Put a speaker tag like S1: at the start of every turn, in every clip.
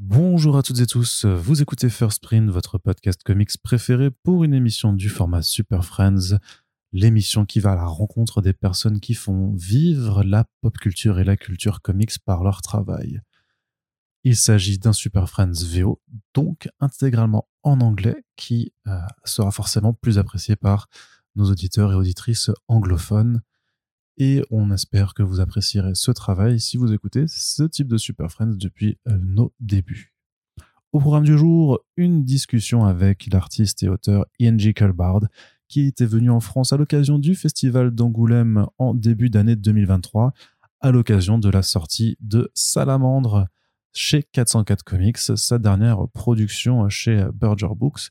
S1: Bonjour à toutes et tous, vous écoutez First Print, votre podcast comics préféré pour une émission du format Super Friends, l'émission qui va à la rencontre des personnes qui font vivre la pop culture et la culture comics par leur travail. Il s'agit d'un Super Friends VO, donc intégralement en anglais, qui euh, sera forcément plus apprécié par nos auditeurs et auditrices anglophones. Et on espère que vous apprécierez ce travail si vous écoutez ce type de Super Friends depuis euh, nos débuts. Au programme du jour, une discussion avec l'artiste et auteur Ian G. Culbard, qui était venu en France à l'occasion du festival d'Angoulême en début d'année 2023, à l'occasion de la sortie de Salamandre chez 404 Comics, sa dernière production chez Burger Books,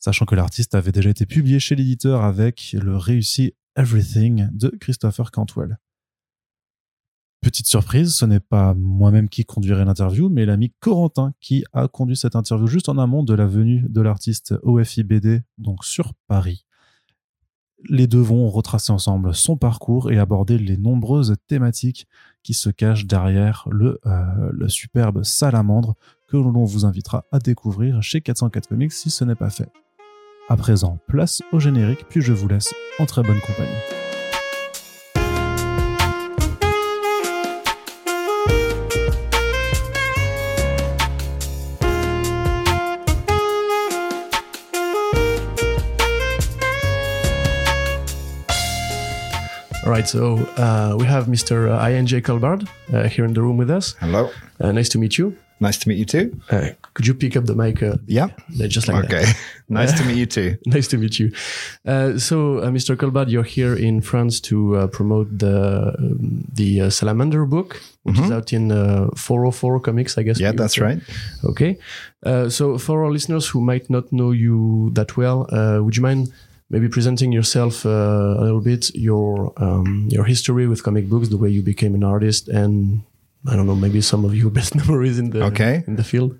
S1: sachant que l'artiste avait déjà été publié chez l'éditeur avec le réussi Everything de Christopher Cantwell. Petite surprise, ce n'est pas moi-même qui conduirai l'interview, mais l'ami Corentin qui a conduit cette interview juste en amont de la venue de l'artiste OFIBD, donc sur Paris. Les deux vont retracer ensemble son parcours et aborder les nombreuses thématiques qui se cachent derrière le, euh, superbe salamandre que l'on vous invitera à découvrir chez 404 Comics si ce n'est pas fait. À présent, place au générique, puis je vous laisse en très bonne compagnie.
S2: All right, so uh, we have Mr. INJ Colbard uh, here in the room with us.
S3: Hello.
S2: Uh, nice to meet you.
S3: Nice to meet you too.
S2: Uh, could you pick up the mic? Uh,
S3: Yeah.
S2: just like
S3: Okay.
S2: that. Okay.
S3: nice to meet you too.
S2: Nice to meet you. Uh, so, uh, Mr. Culbard, you're here in France to uh, promote the um, the uh, Salamander book, which is out in uh, 404 Comics, I guess.
S3: Mm-hmm. Yeah, that's
S2: say.
S3: right.
S2: Okay. Uh, so, for our listeners who might not know you that well, uh, would you mind maybe presenting yourself uh, a little bit, your um, your history with comic books, the way you became an artist, and I don't know, maybe some of your best memories in the
S3: Okay.
S2: in the field.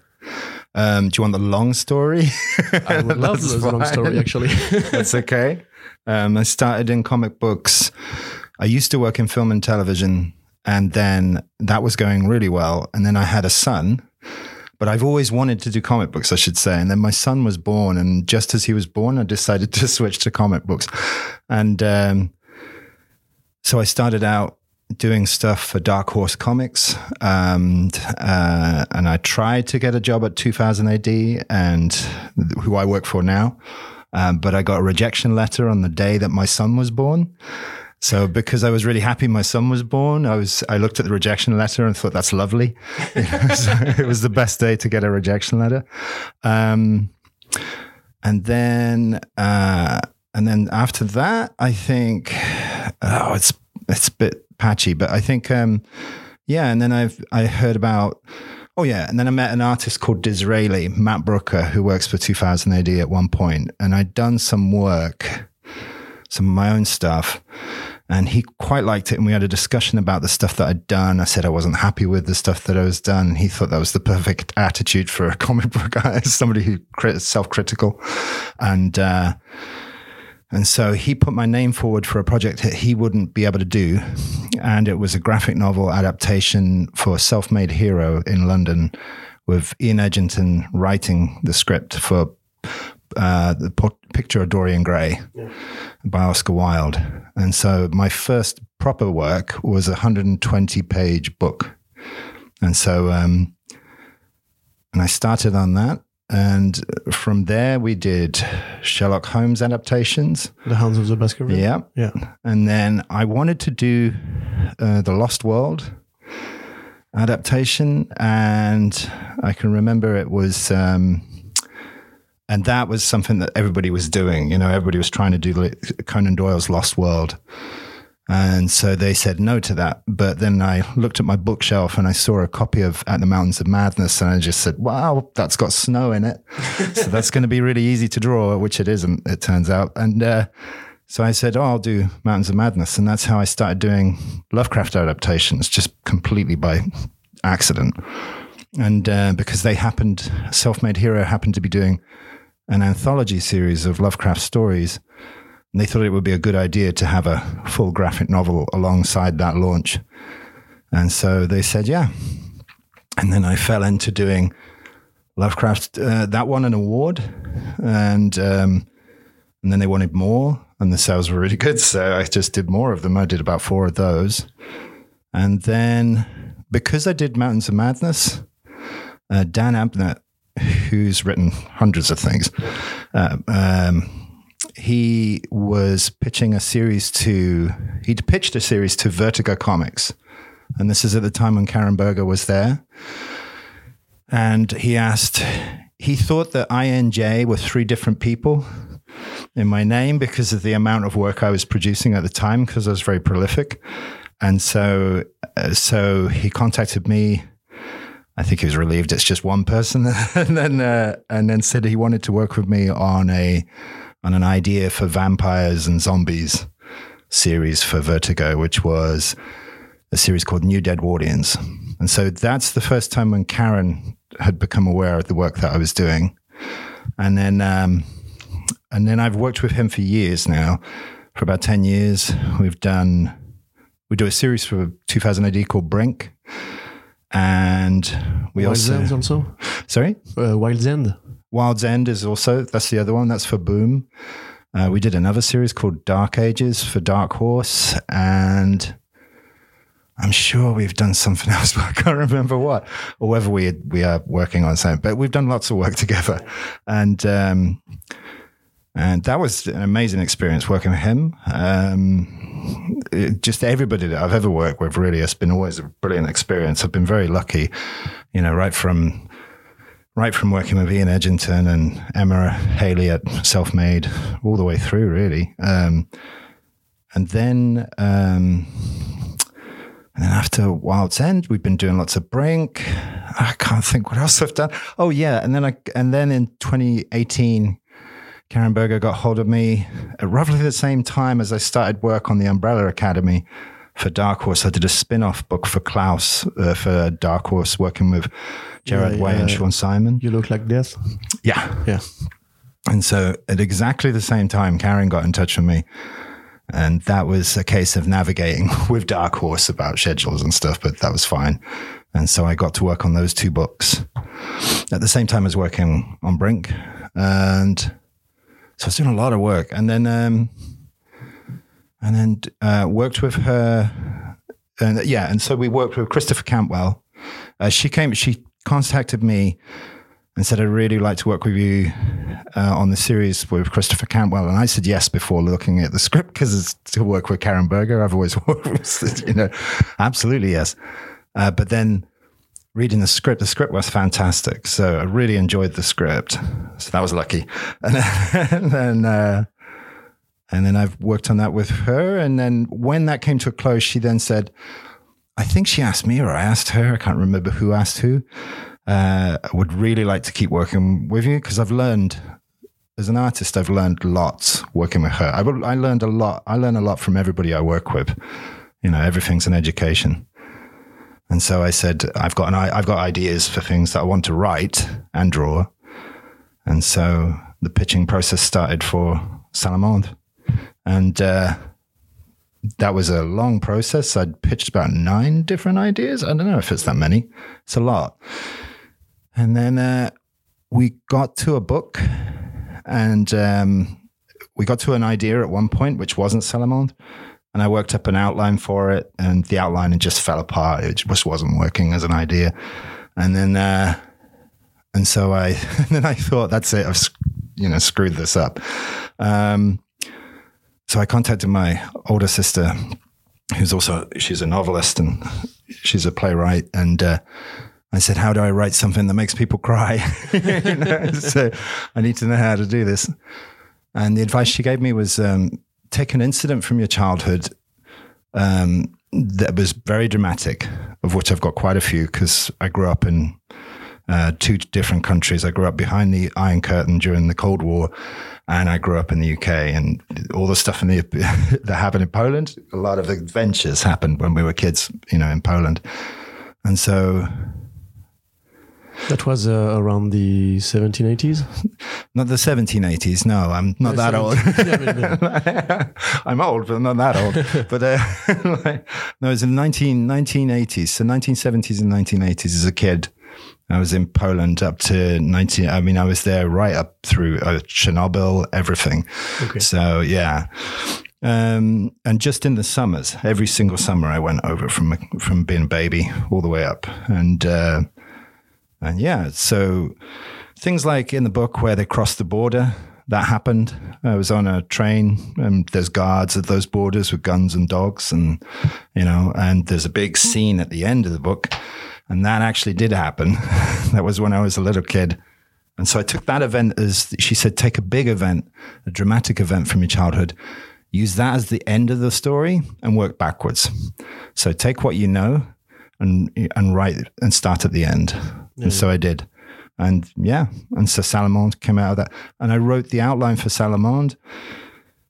S3: Um, do you want the long story?
S2: I would love the long story, actually.
S3: That's okay. Um, I started in comic books. I used to work in film and television, and then that was going really well. And then I had a son, but I've always wanted to do comic books, I should say. And then my son was born, and just as he was born, I decided to switch to comic books. And um, so I started out doing stuff for Dark Horse Comics, um, uh, and I tried to get a job at 2000 AD, and who I work for now. Um, but I got a rejection letter on the day that my son was born. So because I was really happy my son was born, I was I looked at the rejection letter and thought that's lovely. It was the best day to get a rejection letter. Um, and then uh, and then after that, I think oh, it's it's a bit patchy, but I think um, yeah. And then I've I heard about oh yeah, and then I met an artist called Disraeli, Matt Brooker, who works for 2000 AD at one point, and I'd done some work, some of my own stuff. And he quite liked it. And we had a discussion about the stuff that I'd done. I said I wasn't happy with the stuff that I was done. He thought that was the perfect attitude for a comic book artist, somebody who is self-critical. And, uh, and so he put my name forward for a project that he wouldn't be able to do. And it was a graphic novel adaptation for Self Made Hero in London with Ian Edginton writing the script for uh, the po- picture of Dorian Gray by Oscar Wilde. And so my first proper work was a 120 page book. And so, um, and I started on that. And from there, we did Sherlock Holmes adaptations.
S2: the Hounds of the Baskerville.
S3: Yeah.
S2: Yeah.
S3: And then I wanted to do uh, The Lost World adaptation. And I can remember it was, um, and that was something that everybody was doing. You know, everybody was trying to do Conan Doyle's Lost World. And so they said no to that. But then I looked at my bookshelf and I saw a copy of At the Mountains of Madness. And I just said, wow, that's got snow in it. so that's going to be really easy to draw, which it isn't, it turns out. And, uh, so I said, oh, I'll do Mountains of Madness. And that's how I started doing Lovecraft adaptations, just completely by accident. And uh, because they happened, Self Made Hero happened to be doing an anthology series of Lovecraft stories. They thought it would be a good idea to have a full graphic novel alongside that launch. And so they said, yeah. and then I fell into doing Lovecraft. Uh, that won an award, and um, and then they wanted more, and the sales were really good, so I just did more of them. I did about four of those, and then because I did Mountains of Madness, uh, Dan Abnett, who's written hundreds of things, uh, um, he was pitching a series to he'd pitched a series to Vertigo Comics, and this is at the time when Karen Berger was there, and he asked. He thought that INJ were three different people in my name because of the amount of work I was producing at the time because I was very prolific. And so, uh, so he contacted me. I think he was relieved it's just one person, and then uh, and then said he wanted to work with me on a an idea for vampires and zombies series for Vertigo, which was a series called New Deadwardians. And so that's the first time when Karen had become aware of the work that I was doing. And then um, and then I've worked with him for years now, for about 10 years. We've done, we do a series for 2000 AD called Brink. And we
S2: Wild's
S3: also,
S2: End also.
S3: sorry?
S2: Uh, Wild's End.
S3: Wild's End is also, that's the other one. That's for Boom. Uh, we did another series called Dark Ages for Dark Horse. And I'm sure we've done something else, but I can't remember what, or whether we we are working on something. But we've done lots of work together, and um, and that was an amazing experience working with him. Um, it, just everybody that I've ever worked with, really, it's been always a brilliant experience. I've been very lucky, you know, right from right from working with Ian Edginton and Emma Hayley at Self Made, all the way through, really. Um, and then. Um, and then after Wild's End, we've been doing lots of Brink. I can't think what else I've done. Oh yeah, and then I and then in 2018, Karen Berger got hold of me at roughly the same time as I started work on the Umbrella Academy for Dark Horse. I did a spin-off book for Klaus uh, for Dark Horse, working with Gerard
S2: Yeah,
S3: Way and
S2: yeah.
S3: Shaun Simon.
S2: You look like death.
S3: Yeah,
S2: Yeah.
S3: and so at exactly the same time, Karen got in touch with me. And that was a case of navigating with Dark Horse about schedules and stuff, but that was fine. And so I got to work on those two books at the same time as working on Brink. And so I was doing a lot of work. And then, um, and then uh, worked with her. And yeah, and so we worked with Christopher Cantwell. Uh, she came, she contacted me and said, I'd really like to work with you uh, on the series with Christopher Cantwell. And I said yes before looking at the script because to work with Karen Berger. I've always worked, you know, absolutely yes. Uh, but then reading the script, the script was fantastic. So I really enjoyed the script. So that was lucky. And then, and then, uh, and then I've worked on that with her. And then when that came to a close, she then said, I think she asked me or I asked her. I can't remember who asked who. Uh, I would really like to keep working with you because I've learned as an artist, I've learned lots working with her. I, I learned a lot. I learn a lot from everybody I work with. You know, everything's an education. And so I said, I've got an, I've got ideas for things that I want to write and draw. And so the pitching process started for Salamandre. And uh, that was a long process. I'd pitched about nine different ideas. I don't know if it's that many. It's a lot. And then uh, we got to a book and um, we got to an idea at one point, which wasn't Salamand. And I worked up an outline for it, and the outline it just fell apart. It just wasn't working as an idea. And then, uh, and so I, and then I thought, that's it. I've, you know, screwed this up. Um, so I contacted my older sister, who's also she's a novelist and she's a playwright, and uh, I said, "How do I write something that makes people cry?" You know, so I need to know how to do this. And the advice she gave me was um, take an incident from your childhood um, that was very dramatic, of which I've got quite a few because I grew up in uh, two different countries. I grew up behind the Iron Curtain during the Cold War, and I grew up in the UK. And all the stuff in the that happened in Poland, a lot of adventures happened when we were kids, you know, in Poland. And so,
S2: That was uh, around the 1780s.
S3: Not the 1780s. No, I'm not
S2: Yeah,
S3: that old.
S2: 17 yeah, but, uh,
S3: I'm old, but not that old. but uh, no, it was in 19, 1980s. So 1970s and 1980s as a kid. I was in Poland up to 19. I mean, I was there right up through uh, Chernobyl, everything.
S2: Okay.
S3: So yeah. Um, and just in the summers, every single summer, I went over from from being a baby all the way up, and uh, and yeah, so things like in the book where they crossed the border, that happened. I was on a train, and there's guards at those borders with guns and dogs, and you know, and there's a big scene at the end of the book, and that actually did happen. that was when I was a little kid. And so I took that event as she said, take a big event, a dramatic event from your childhood, use that as the end of the story and work backwards. So take what you know and and write and start at the end. And so I did. And yeah, and so Salamander came out of that. And I wrote the outline for Salamander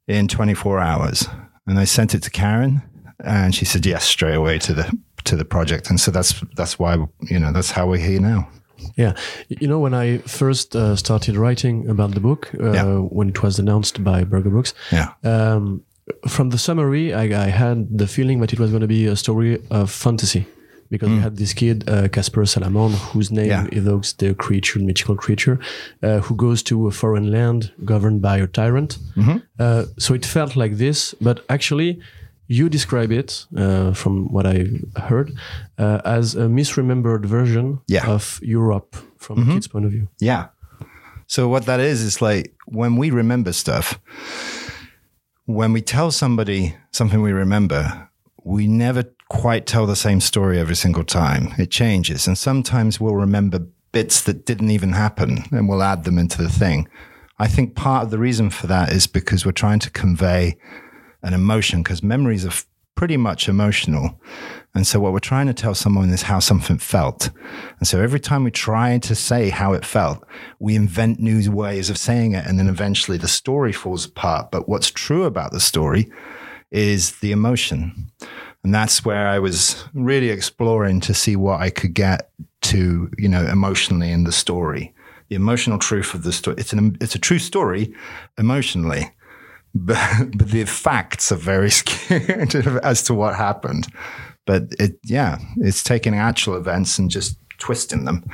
S3: in 24 hours. And I sent it to Karen and she said yes straight away to the to the project. And so that's that's why you know, that's how we're here now.
S2: Yeah, you know when I first uh, started writing about the book, uh,
S3: Yeah.
S2: when it was announced by Berger Books,
S3: Yeah.
S2: um, from the summary, I, I had the feeling that it was going to be a story of fantasy because we had this kid, uh, Casper Salamand, whose name
S3: Yeah.
S2: evokes the creature, mythical creature, uh, who goes to a foreign land governed by a tyrant. Uh, so it felt like this, but actually, you describe it, uh, from what I heard, uh, as a misremembered version
S3: Yeah.
S2: of Europe from a kid's point of view.
S3: Yeah. So what that is is like when we remember stuff, when we tell somebody something we remember, we never quite tell the same story every single time. It changes. And sometimes we'll remember bits that didn't even happen and we'll add them into the thing. I think part of the reason for that is because we're trying to convey an emotion because memories are pretty much emotional. And so what we're trying to tell someone is how something felt. And so every time we try to say how it felt, we invent new ways of saying it. And then eventually the story falls apart. But what's true about the story is the emotion. And that's where I was really exploring to see what I could get to, you know, emotionally in the story. The emotional truth of the story. It's an it's a true story emotionally but, but the facts are very skewed as to what happened. But it, yeah, it's taking actual events and just twisting them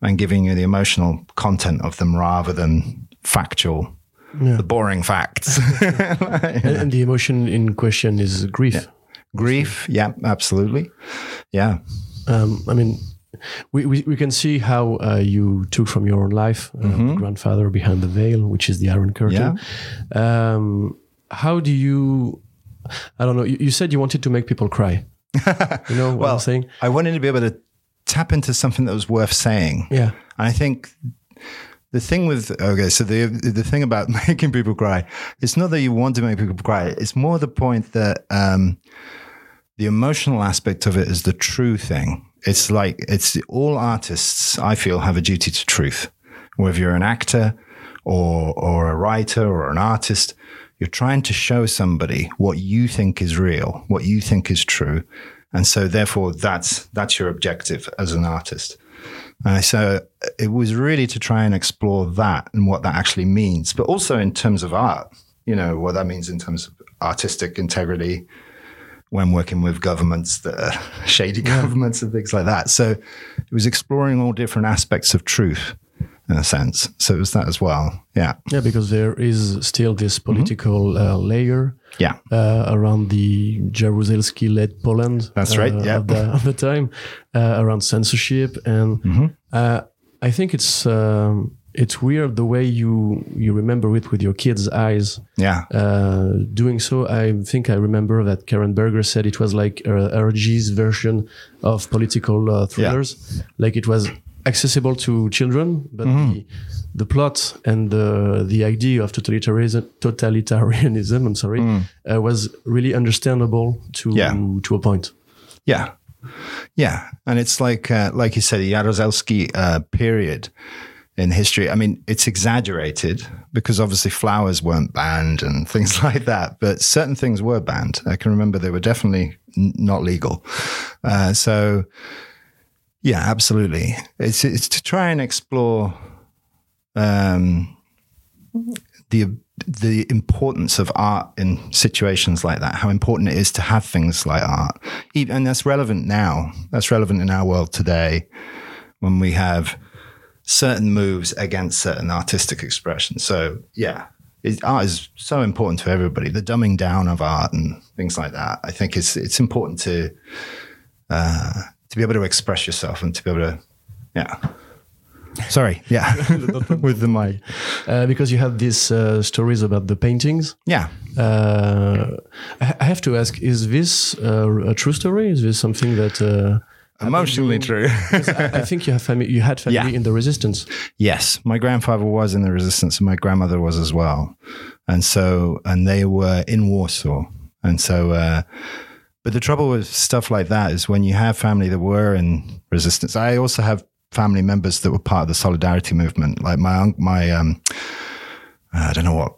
S3: and giving you the emotional content of them rather than factual, the boring facts.
S2: And, and the emotion in question is grief.
S3: Grief, yeah, absolutely, yeah,
S2: Um, I mean, we, we, we can see how uh, you took from your own life uh, the grandfather behind the veil, which is the Iron Curtain. Um, how do you? I don't know. You, you said you wanted to make people cry. You know what I'm saying?
S3: I wanted to be able to tap into something that was worth saying.
S2: Yeah.
S3: And I think the thing with okay, so the the thing about making people cry, it's not that you want to make people cry. It's more the point that um, the emotional aspect of it is the true thing. It's like it's all artists. I feel have a duty to truth. Whether you're an actor or or a writer or an artist, you're trying to show somebody what you think is real, what you think is true, and so therefore that's that's your objective as an artist. And so it was really to try and explore that and what that actually means, but also in terms of art, you know, what that means in terms of artistic integrity when working with governments that are shady governments and things like that. So it was exploring all different aspects of truth in a sense. So it was that as well. Yeah.
S2: Yeah, because there is still this political uh, layer
S3: Yeah.
S2: uh, around the Jaruzelski-led Poland.
S3: That's right,
S2: uh,
S3: yeah.
S2: Of the, of the time, uh, around censorship, and
S3: Mm-hmm.
S2: uh, I think it's um, it's weird the way you you remember it with your kids' eyes.
S3: Yeah.
S2: Uh, doing so, I think I remember that Karen Berger said it was like Hergé's version of political uh, thrillers. Like it was accessible to children, but
S3: Mm-hmm.
S2: the, the plot and the the idea of totalitarianism, totalitarianism I'm sorry, uh, was really understandable to
S3: Mm. Yeah.
S2: to a point.
S3: Yeah, yeah, and it's like uh, like you said, the Jaruzelski uh, period in history. I mean, it's exaggerated because obviously flowers weren't banned and things like that, but certain things were banned. I can remember they were definitely n- not legal. Uh, so. Yeah, absolutely. It's it's to try and explore um, the the importance of art in situations like that. How important it is to have things like art, and that's relevant now. That's relevant in our world today, when we have certain moves against certain artistic expression. So yeah, it, art is so important to everybody. The dumbing down of art and things like that. I think it's it's important to uh, to be able to express yourself and to be able to yeah. Sorry, yeah, with the mic.
S2: Uh, because you have these uh, stories about the paintings.
S3: Yeah.
S2: Uh, I I have to ask: Is this uh, a true story? Is this something that?
S3: Emotionally true.
S2: I, I think you have family. You had family
S3: Yeah.
S2: in the resistance.
S3: Yes, my grandfather was in the resistance, and my grandmother was as well, and so and they were in Warsaw, and so. Uh, but the trouble with stuff like that is when you have family that were in resistance. I also have family members that were part of the solidarity movement, like my my um, I don't know what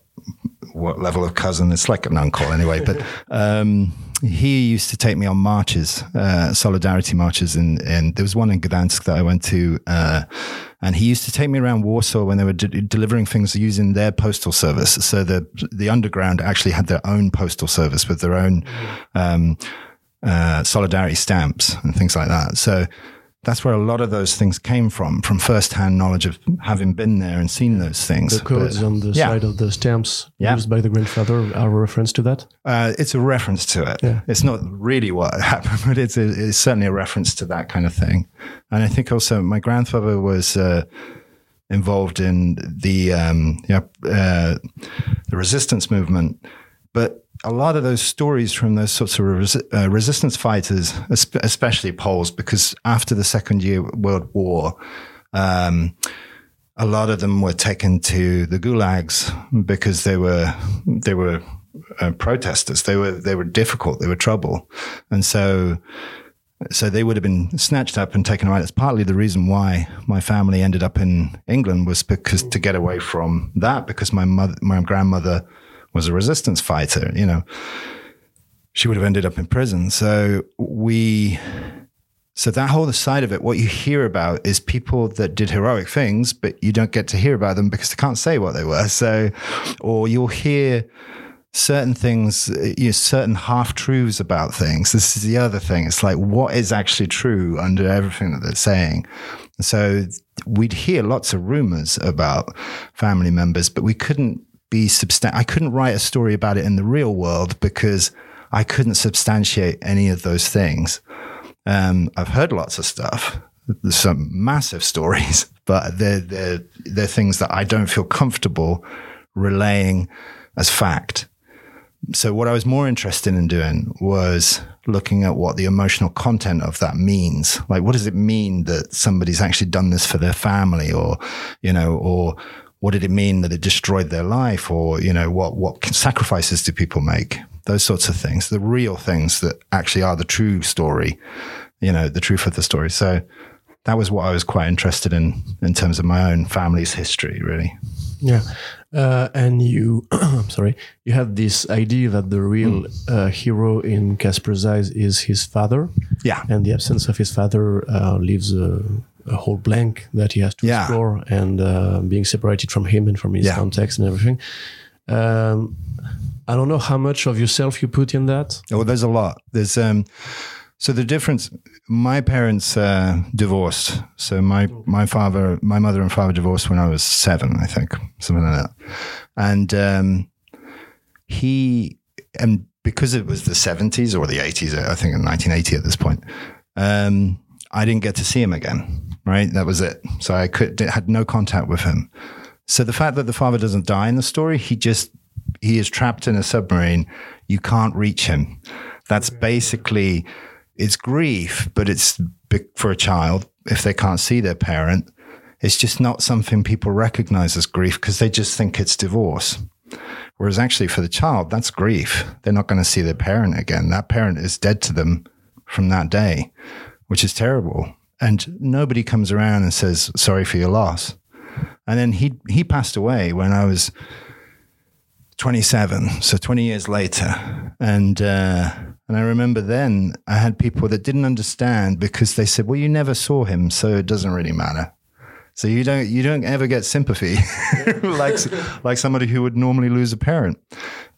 S3: what level of cousin. It's like an uncle anyway, but um, he used to take me on marches, uh, solidarity marches, and and there was one in Gdansk that I went to, uh, and he used to take me around Warsaw when they were de- delivering things using their postal service. So the the underground actually had their own postal service with their own um, uh, solidarity stamps and things like that. So that's where a lot of those things came from, from first-hand knowledge of having been there and seen those things.
S2: The codes
S3: But,
S2: on the
S3: yeah.
S2: side of the stamps
S3: Yeah.
S2: used by the grandfather are a reference to that.
S3: Uh, it's a reference to it.
S2: Yeah.
S3: It's not really what happened, but it's, a, it's certainly a reference to that kind of thing. And I think also my grandfather was uh, involved in the um, yeah, uh, the resistance movement, but a lot of those stories from those sorts of resi- uh, resistance fighters, especially Poles, because after the Second Year World War. Um, a lot of them were taken to the gulags because they were they were uh, protesters. They were they were difficult. They were trouble, and so so they would have been snatched up and taken away. That's partly the reason why my family ended up in England was because to get away from that because my mother my grandmother was a resistance fighter. You know, she would have ended up in prison. So we so that whole side of it, what you hear about is people that did heroic things, but you don't get to hear about them because they can't say what they were. So, or you'll hear certain things, you know, certain half truths about things. This is the other thing. It's like what is actually true under everything that they're saying. So we'd hear lots of rumors about family members, but we couldn't be substan. I couldn't write a story about it in the real world because I couldn't substantiate any of those things. Um, I've heard lots of stuff. Some massive stories, but they're, they're, they're things that I don't feel comfortable relaying as fact. So what I was more interested in doing was looking at what the emotional content of that means. Like, what does it mean that somebody's actually done this for their family or, you know, or what did it mean that it destroyed their life or, you know, what, what sacrifices do people make? Those sorts of things, the real things that actually are the true story, you know, the truth of the story. So that was what I was quite interested in, in terms of my own family's history, really.
S2: Yeah, uh, and you, I'm sorry, you had this idea that the real uh, hero in Casper's eyes is his father,
S3: Yeah.
S2: and the absence of his father uh, leaves a, a whole blank that he has to
S3: Yeah.
S2: explore, and uh, being separated from him and from his
S3: Yeah.
S2: context and everything. Um, I don't know how much of yourself you put in that.
S3: Oh, there's a lot. There's um, so the difference. My parents uh, divorced. So my my father, my mother and father divorced when I was seven, I think, something like that. And um, he and because it was the 70s or the 80s, I think in 1980 at this point, um, I didn't get to see him again. Right, that was it. So I could had no contact with him. So the fact that the father doesn't die in the story, he just he is trapped in a submarine. You can't reach him. That's basically it's grief, but it's for a child if they can't see their parent. It's just not something people recognize as grief because they just think it's divorce. Whereas actually for the child, that's grief. They're not going to see their parent again. That parent is dead to them from that day, which is terrible. And nobody comes around and says, sorry for your loss. And then he, he passed away when I was 27, so 20 years later. And, uh, and I remember then I had people that didn't understand because they said, well, you never saw him, so it doesn't really matter. So you don't you don't ever get sympathy like like somebody who would normally lose a parent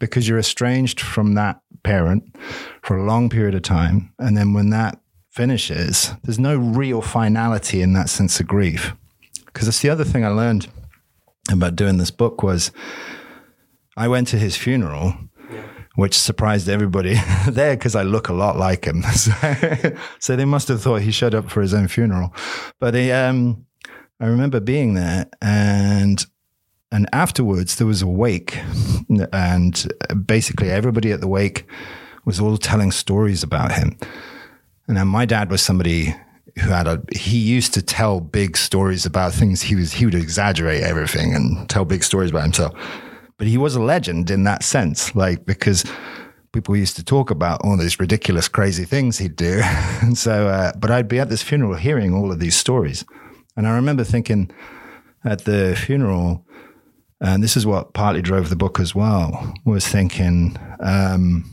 S3: because you're estranged from that parent for a long period of time and then when that finishes there's no real finality in that sense of grief because that's the other thing I learned about doing this book was I went to his funeral which surprised everybody there because I look a lot like him. So, so, they must have thought he showed up for his own funeral. But he, um, I remember being there and and afterwards there was a wake and basically everybody at the wake was all telling stories about him. And then my dad was somebody who had a he used to tell big stories about things he was he would exaggerate everything and tell big stories about himself. But he was a legend in that sense, like because people used to talk about all these ridiculous, crazy things he'd do. and so, uh, but I'd be at this funeral hearing all of these stories. And I remember thinking at the funeral, and this is what partly drove the book as well, was thinking, um,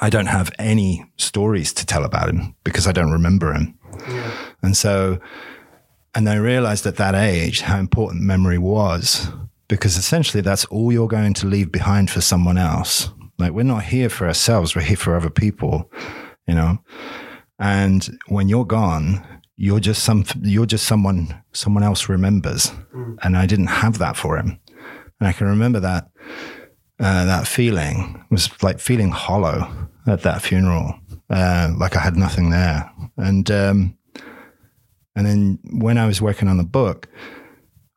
S3: I don't have any stories to tell about him because I don't remember him. Yeah. And so, and I realized at that age how important memory was because essentially that's all you're going to leave behind for someone else. Like we're not here for ourselves, we're here for other people, you know? And when you're gone, you're just some you're just someone someone else remembers mm. and i didn't have that for him and i can remember that uh, that feeling was like feeling hollow at that funeral uh, like i had nothing there and um, and then when i was working on the book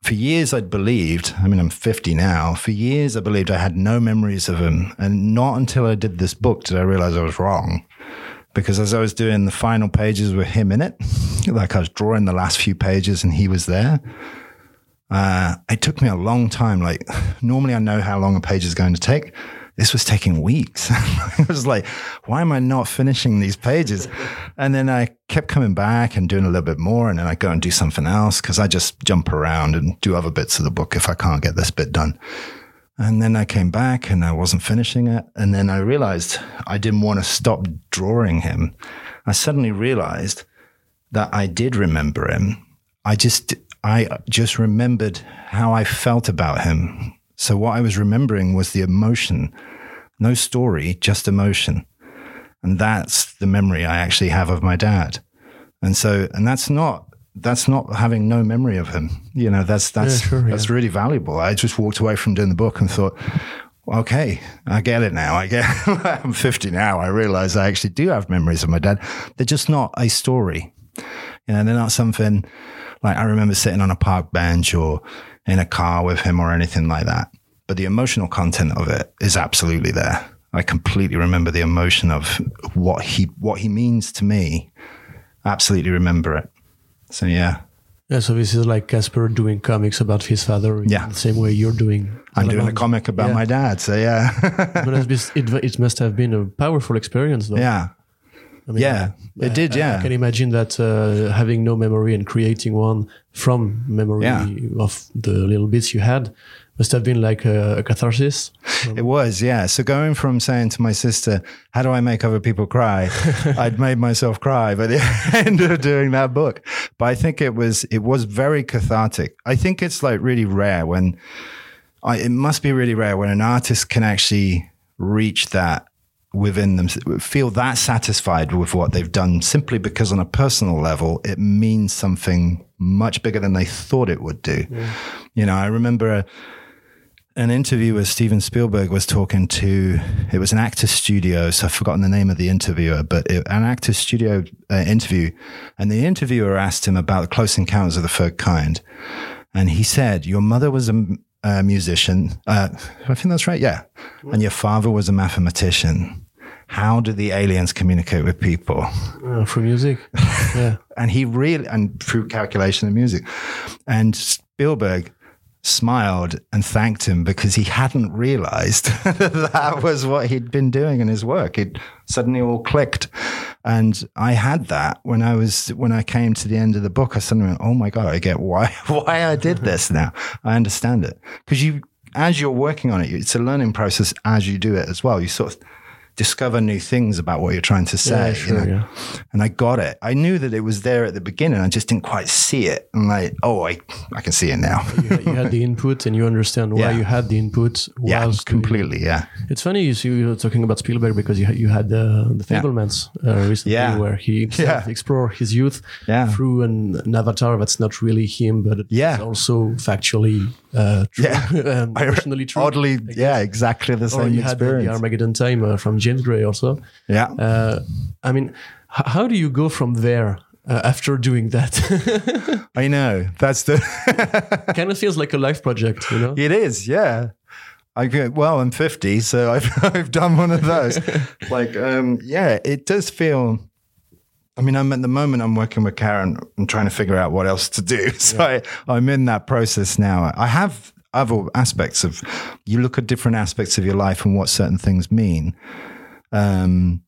S3: for years I'd believed, I mean, I'm 50 now. For years I believed I had no memories of him. And not until I did this book did I realize I was wrong because as I was doing the final pages with him in it, like I was drawing the last few pages and he was there, uh, it took me a long time. Like normally I know how long a page is going to take. This was taking weeks. I was like, why am I not finishing these pages? And then I kept coming back and doing a little bit more. And then I go and do something else because I just jump around and do other bits of the book if I can't get this bit done. And then I came back and I wasn't finishing it. And then I realized I didn't want to stop drawing him. I suddenly realized that I did remember him. I just, I just remembered how I felt about him. So what I was remembering was the emotion, no story, just emotion. And that's the memory I actually have of my dad. And so, and that's not that's not having no memory of him. You know, that's that's yeah, sure, that's yeah. really valuable. I just walked away from doing the book and thought, okay, I get it now. I get. I'm 50 now. I realize I actually do have memories of my dad. They're just not a story. You know, they're not something like I remember sitting on a park bench or in a car with him or anything like that. But the emotional content of it is absolutely there. I completely remember the emotion of what he what he means to me. Absolutely remember it. So yeah.
S2: Yeah, so this is like Casper doing comics about his father.
S3: Yeah,
S2: the same way you're doing.
S3: I'm doing a comic about yeah. my dad. So yeah.
S2: but it, it must have been a powerful experience, though.
S3: Yeah. I mean, yeah, I, it did. Yeah,
S2: I can imagine that uh, having no memory and creating one from memory yeah. of the little bits you had must have been like a, a, catharsis.
S3: It was, yeah. So going from saying to my sister, "How do I make other people cry?" I'd made myself cry by the end of doing that book. But I think it was it was very cathartic. I think it's like really rare when I, it must be really rare when an artist can actually reach that within them feel that satisfied with what they've done simply because on a personal level it means something much bigger than they thought it would do yeah. you know i remember a, an interview with Steven Spielberg was talking to, it was an actor studio. So I've forgotten the name of the interviewer, but it, an actor studio uh, interview. And the interviewer asked him about Close Encounters of the Third Kind. And he said, Your mother was a, a musician. Uh, I think that's right. Yeah. And your father was a mathematician. How do the aliens communicate with people?
S2: Uh, through music. Yeah.
S3: and he really, and through calculation and music. And Spielberg, smiled and thanked him because he hadn't realized that was what he'd been doing in his work. It suddenly all clicked. And I had that when I was, when I came to the end of the book, I suddenly went, Oh my God, I get why, why I did this now. I understand it. Cause you, as you're working on it, it's a learning process as you do it as well. You sort of discover new things about what you're trying to say.
S2: Yeah,
S3: you know?
S2: yeah.
S3: And I got it. I knew that it was there at the beginning. I just didn't quite see it. I'm like, oh, I, I can see it now.
S2: you, had- you had the input and you understand why
S3: Yeah.
S2: you had the input.
S3: yeah, completely. Yeah.
S2: It's funny you see you were talking about Spielberg because you had, you had uh, the Fabelmans uh, recently where he
S3: Yeah.
S2: explored his youth
S3: Yeah.
S2: through an, an avatar that's not really him, but it's
S3: Yeah.
S2: also factually uh, true,
S3: Yeah.
S2: and emotionally true.
S3: Oddly, yeah, exactly the
S2: or
S3: same
S2: you had the,
S3: experience.
S2: Armageddon time uh, from James Gray also.
S3: yeah.
S2: Uh, I mean, how do you go from there uh, after doing that?
S3: I know. That's the.
S2: kind of feels like a life project, you know?
S3: It is, yeah. I well, I'm 50, so I've I've done one of those. like, um, yeah, it does feel. I mean, I'm at the moment I'm working with Karen. I'm trying to figure out what else to do. So I, I'm in that process now. I have other aspects of. You look at different aspects of your life and what certain things mean. Um,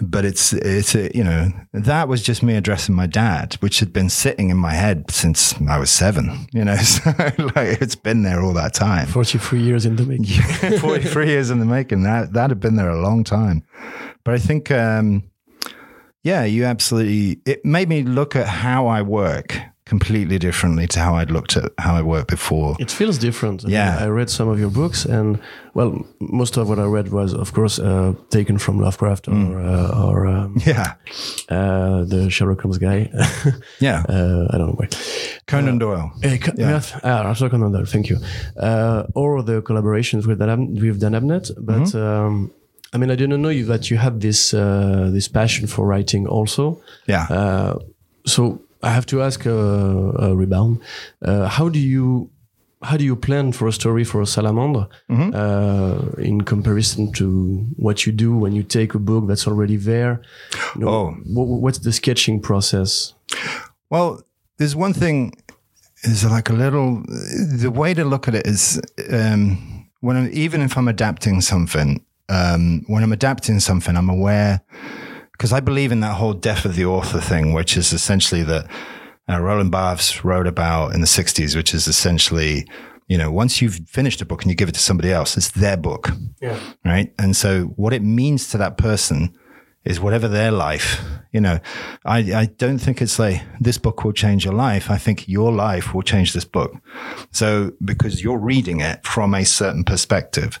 S3: but it's it's a, you know that was just me addressing my dad, which had been sitting in my head since I was seven. You know, so like it's been there all that time.
S2: 43 years in the making.
S3: 43 years in the making. That that had been there a long time. But I think, um, yeah, you absolutely. It made me look at how I work completely differently to how I'd looked at how I worked before.
S2: It feels different. I mean,
S3: Yeah.
S2: I read some of your books, and well, most of what I read was, of course, uh, taken from Lovecraft or
S3: Mm.
S2: uh, or um,
S3: Yeah,
S2: uh, the Sherlock Holmes guy.
S3: yeah.
S2: uh, I don't know where.
S3: Conan Doyle.
S2: Eh, co-
S3: Yeah.
S2: yeah. Ah, Arthur Conan Doyle, thank you. Uh, or the collaborations with Dan, with Dan Abnett, but
S3: Mm-hmm.
S2: um, I mean, I didn't know you that you had this uh, this passion for writing also.
S3: Yeah.
S2: Uh, so I have to ask uh, uh, Rebound, uh, how do you how do you plan for a story for a salamander
S3: Mm-hmm.
S2: uh, in comparison to what you do when you take a book that's already there? You know,
S3: Oh.
S2: wha- what's the sketching process?
S3: Well, there's one thing is like a little the way to look at it is um, when I'm, even if I'm adapting something, um, when I'm adapting something, I'm aware because I believe in that whole death of the author thing, which is essentially that uh, Roland Barthes wrote about in the 60s, which is essentially, you know, once you've finished a book and you give it to somebody else, it's their book
S2: Yeah.
S3: right? And so what it means to that person is whatever their life, you know, I, I don't think it's like this book will change your life. I think your life will change this book. So because you're reading it from a certain perspective.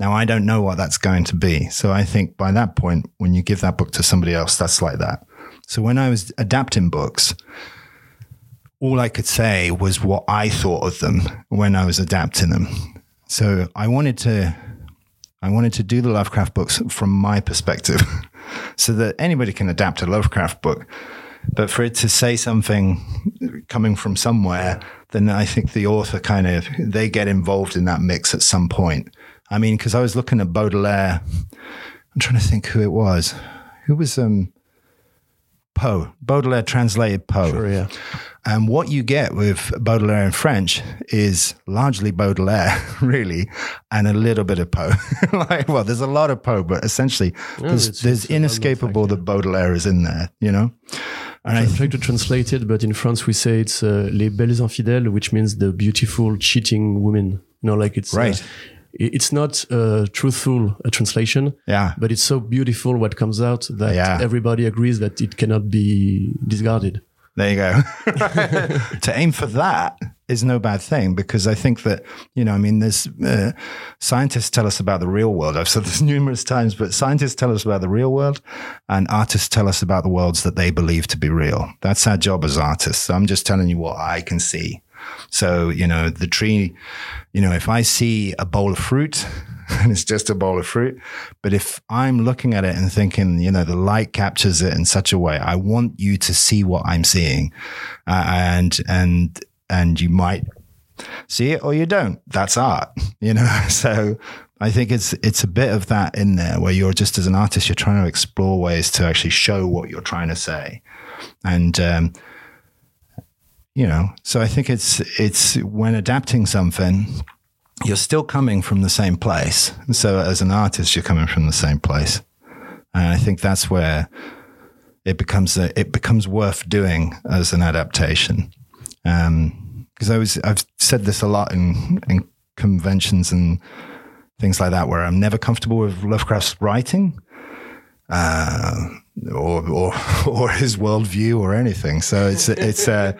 S3: Now I don't know what that's going to be. So I think by that point, when you give that book to somebody else, that's like that. So when I was adapting books, all I could say was what I thought of them when I was adapting them. So I wanted to I wanted to do the Lovecraft books from my perspective so that anybody can adapt a Lovecraft book. But for it to say something coming from somewhere, then I think the author kind of, they get involved in that mix at some point. I mean, because I was looking at Baudelaire. I'm trying to think who it was. Who was um Poe? Baudelaire translated Poe.
S2: Sure, yeah.
S3: And what you get with Baudelaire in French is largely Baudelaire, really, and a little bit of Poe. like, well, there's a lot of Poe, but essentially, there's,
S2: it's-
S3: there's
S2: it's
S3: inescapable
S2: fact,
S3: that Baudelaire is in there, you know? And I
S2: I try to translate it, but in France we say it's uh, les belles infidèles, which means the beautiful cheating women. You know, like it's uh,
S3: Right.
S2: i- it's not a truthful uh, translation,
S3: yeah,
S2: but it's so beautiful what comes out that
S3: Yeah.
S2: everybody agrees that it cannot be discarded.
S3: There you go. to aim for that is no bad thing because I think that, you know, I mean, there's uh, scientists tell us about the real world. I've said this numerous times, but scientists tell us about the real world and artists tell us about the worlds that they believe to be real. That's our job as artists. So I'm just telling you what I can see. So, you know, the tree, you know, if I see a bowl of fruit and it's just a bowl of fruit, but if I'm looking at it and thinking, you know, the light captures it in such a way, I want you to see what I'm seeing. Uh, and, and, and you might see it or you don't. That's art, you know? So I think it's, it's a bit of that in there where you're just as an artist, you're trying to explore ways to actually show what you're trying to say. And, um, you know so i think it's it's when adapting something you're still coming from the same place. So as an artist you're coming from the same place. And i think that's where it becomes a, it becomes worth doing as an adaptation. Um because i was i've said this a lot in in conventions and things like that where I'm never comfortable with Lovecraft's writing. Uh, or, or or his worldview or anything. So it's it's uh,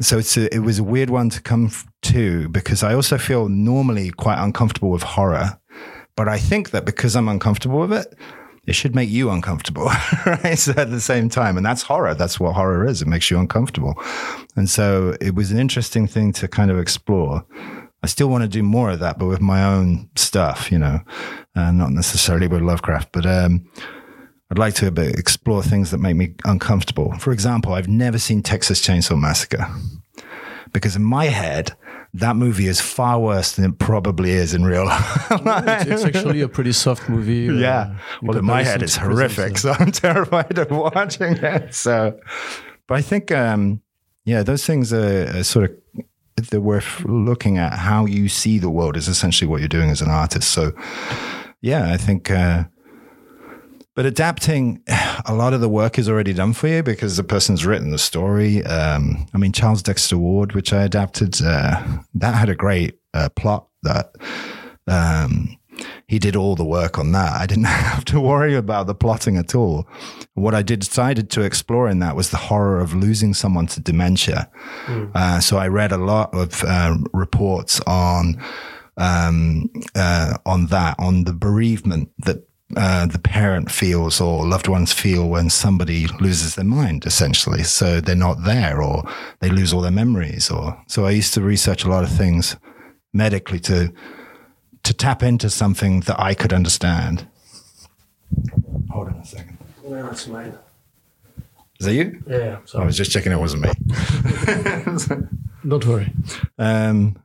S3: so it's a, it was a weird one to come to because I also feel normally quite uncomfortable with horror, but I think that because I'm uncomfortable with it, it should make you uncomfortable, right? So at the same time, and that's horror. That's what horror is. It makes you uncomfortable, and so it was an interesting thing to kind of explore. I still want to do more of that, but with my own stuff, you know, uh, not necessarily with Lovecraft, but. Um, I'd like to explore things that make me uncomfortable. For example, I've never seen Texas Chainsaw Massacre because in my head, that movie is far worse than it probably is in real life.
S2: it's, actually a pretty soft movie.
S3: Uh, yeah. Well, in my head, it's horrific. So I'm terrified of watching it. So, but I think, um, yeah, those things are, are sort of, they're worth looking at. How you see the world is essentially what you're doing as an artist. So, yeah, I think, uh, but adapting, a lot of the work is already done for you because the person's written the story. Um, I mean, Charles Dexter Ward, which I adapted, uh, that had a great uh, plot that um, he did all the work on that. I didn't have to worry about the plotting at all. What I did, decided to explore in that was the horror of losing someone to dementia. Mm. Uh, so I read a lot of uh, reports on um, uh, on that, on the bereavement that uh, the parent feels or loved ones feel when somebody loses their mind, essentially. So they're not there or they lose all their memories. Or so I used to research a lot of things medically to to tap into something that I could understand. Hold on a second.
S2: No, it's mine.
S3: Is that you?
S2: Yeah. Sorry.
S3: I was just checking it wasn't me.
S2: Don't worry.
S3: Um,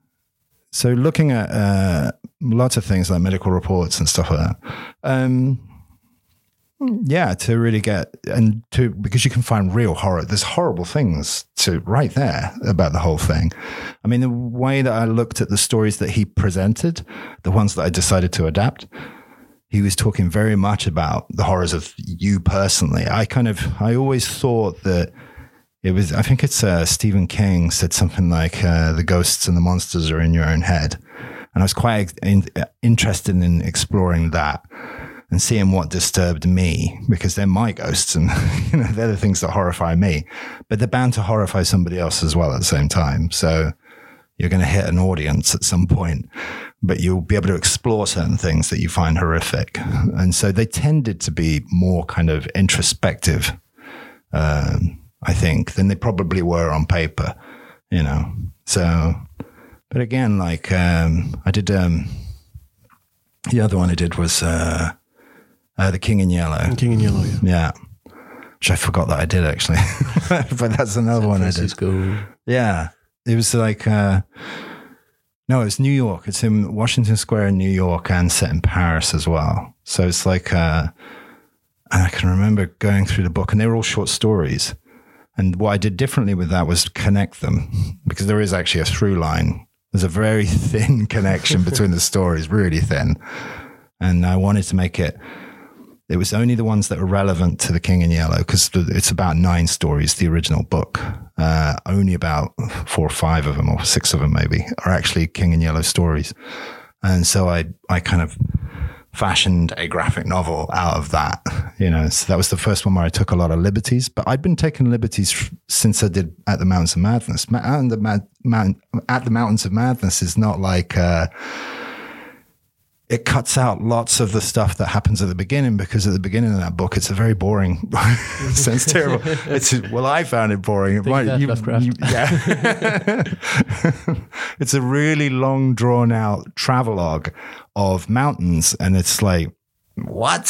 S3: so looking at uh, lots of things like medical reports and stuff like that. Um, yeah, to really get and to because you can find real horror. There's horrible things to right there about the whole thing. I mean, the way that I looked at the stories that he presented, the ones that I decided to adapt, he was talking very much about the horrors of you personally. I kind of I always thought that it was I think it's uh, Stephen King said something like uh, the ghosts and the monsters are in your own head. And I was quite in, interested in exploring that and seeing what disturbed me because they're my ghosts and you know they're the things that horrify me. But they're bound to horrify somebody else as well at the same time. So you're going to hit an audience at some point but you'll be able to explore certain things that you find horrific. And so they tended to be more kind of introspective um, i think than they probably were on paper you know? So but again, like um, I did, um, the other one I did was uh, uh, the King in Yellow.
S2: King in Yellow, yeah.
S3: Yeah, which I forgot that I did actually, but that's another
S2: San
S3: one
S2: Francisco.
S3: I did. Yeah, it was like uh, no, it's New York. It's in Washington Square in New York and set in Paris as well. So it's like, uh, and I can remember going through the book, and they were all short stories. And what I did differently with that was connect them because there is actually a through line there's a very thin connection between the stories, really thin. And I wanted to make it, it was only the ones that were relevant to The King in Yellow, because it's about nine stories, the original book. Uh, only about four or five of them, or six of them maybe, are actually King in Yellow stories. And so I, I kind of fashioned a graphic novel out of that. You know, so that was the first one where I took a lot of liberties. But I'd been taking liberties since I did at the Mountains of Madness. And the, Mount, at the Mountains of Madness is not like. Uh, it cuts out lots of the stuff that happens at the beginning because at the beginning of that book, it's a very boring. sounds terrible. It's well, I found it boring. It
S2: might, you, you,
S3: yeah, it's a really long, drawn out travelogue of mountains, and it's like what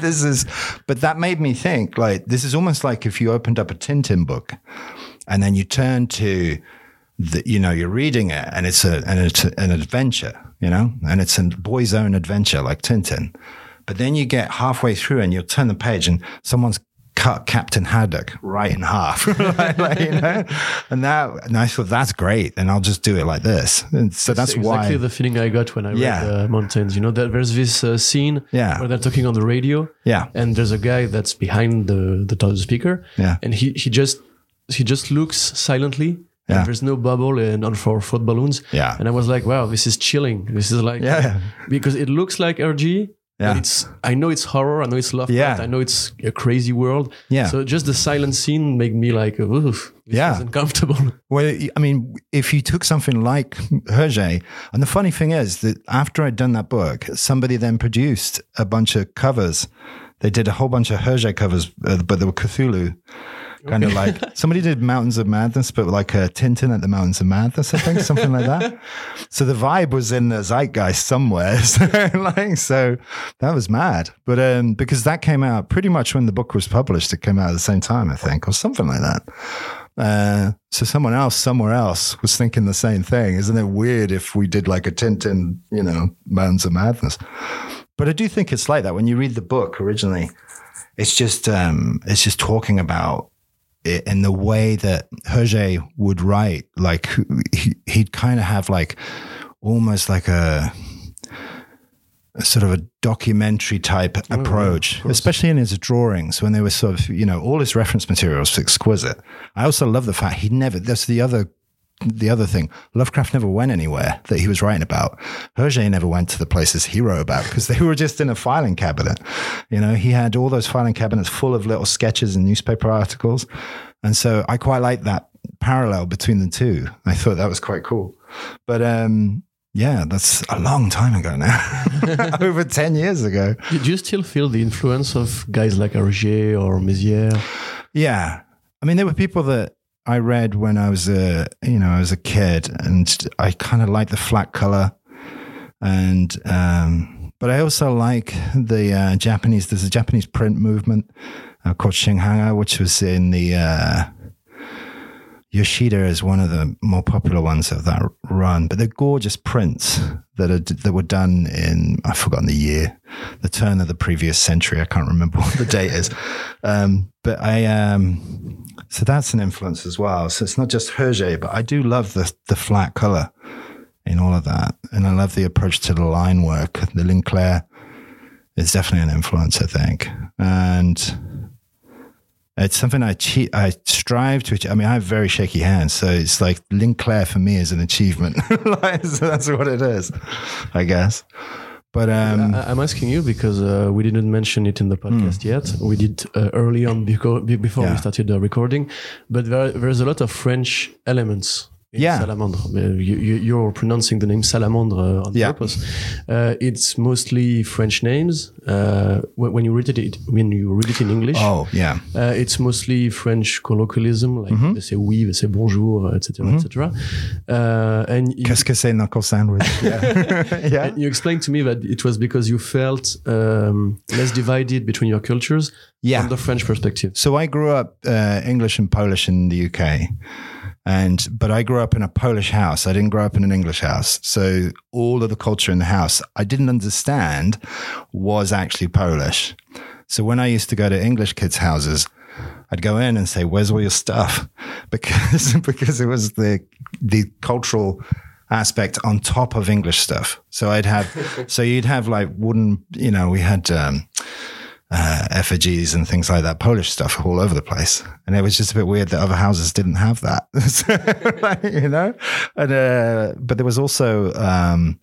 S3: this is but that made me think like this is almost like if you opened up a tintin book and then you turn to the you know you're reading it and it's a and it's an adventure you know, and it's a boy's own adventure like Tintin. But then you get halfway through and you'll turn the page and someone's cut Captain Haddock right in half, like, you know? and that, and I thought that's great, and I'll just do it like this. And so that's,
S2: that's
S3: why
S2: exactly the feeling I got when I
S3: yeah.
S2: read uh, Mountains. You know, that there's this uh, scene
S3: yeah.
S2: where they're talking on the radio,
S3: yeah,
S2: and there's a guy that's behind the the, the speaker,
S3: yeah,
S2: and he he just he just looks silently
S3: Yeah.
S2: There's no bubble and on for foot balloons.
S3: Yeah.
S2: And I was like, wow, this is chilling. This is like
S3: Yeah,
S2: because it looks like Hergé.
S3: Yeah.
S2: It's I know it's horror, I know it's love.
S3: Yeah.
S2: I know it's a crazy world.
S3: Yeah.
S2: So just the silent scene made me like, oof, this
S3: Yeah.
S2: is uncomfortable.
S3: Well, I mean, if you took something like Hergé, and the funny thing is that after I'd done that book, somebody then produced a bunch of covers. They did a whole bunch of Hergé covers, uh, but they were Cthulhu. Kind of like somebody did Mountains of Madness, but like a Tintin at the Mountains of Madness, I think, something like that. So the vibe was in the zeitgeist somewhere. So, like, so that was mad. But um, because that came out pretty much when the book was published, it came out at the same time, I think, or something like that. Uh, so someone else somewhere else was thinking the same thing. Isn't it weird if we did like a Tintin, you know, Mountains of Madness? But I do think it's like that when you read the book originally. It's just um, it's just talking about in the way that Hergé would write. Like he, he'd kind of have like almost like a, a sort of a documentary type oh, approach, especially in his drawings when they were sort of, you know, all his reference material was exquisite. I also love the fact he never, that's the other the other thing, Lovecraft never went anywhere that he was writing about. Hergé never went to the places he wrote about because they were just in a filing cabinet. You know, he had all those filing cabinets full of little sketches and newspaper articles. And so I quite like that parallel between the two. I thought that was quite cool. But um, yeah, that's a long time ago now, over 10 years ago.
S2: Do you still feel the influence of guys like Hergé or Mézières?
S3: Yeah. I mean, there were people that I read when I was a, you know, I was a kid and I kind of like the flat color. And, um, but I also like the uh, Japanese, there's a Japanese print movement uh, called Shinhanga, which was in the, uh, Yoshida is one of the more popular ones of that run, but they're gorgeous prints that are that were done in I've forgotten the year, the turn of the previous century. I can't remember what the date is, um, but I um, so that's an influence as well. So it's not just Hergé, but I do love the the flat color in all of that, and I love the approach to the line work. The ligne claire is definitely an influence, I think, and it's something I che- I strive to. achieve. I mean, I have very shaky hands, so it's like ligne claire for me is an achievement. like, so that's what it is, I guess. But um,
S2: I, I'm asking you because uh, we didn't mention it in the podcast yet. We did uh, early on beco- be- before
S3: Yeah.
S2: we started the recording, but there, there's a lot of French elements.
S3: Yeah.
S2: Salamandre. You, you're pronouncing the name Salamandre on
S3: Yeah.
S2: purpose. Uh, it's mostly French names. Uh, when, you read it, when you read it in English,
S3: oh yeah,
S2: uh, it's mostly French colloquialism, like
S3: Mm-hmm.
S2: they say oui, they say bonjour, etc., etc. Uh, and you,
S3: qu'est-ce que c'est knuckle sandwich? Yeah, yeah.
S2: and you explained to me that it was because you felt um, less divided between your cultures
S3: Yeah.
S2: from the French perspective.
S3: So I grew up uh, English and Polish in the UK, and but I grew up in a Polish house. I didn't grow up in an English house. So all of the culture in the house I didn't understand was actually Polish. So when I used to go to English kids' houses, I'd go in and say, "Where's all your stuff?" Because because it was the the cultural aspect on top of English stuff. So I'd have so you'd have like wooden, you know, we had. Um, uh, effigies and things like that, Polish stuff all over the place. And it was just a bit weird that other houses didn't have that, you know. And uh, but there was also, um,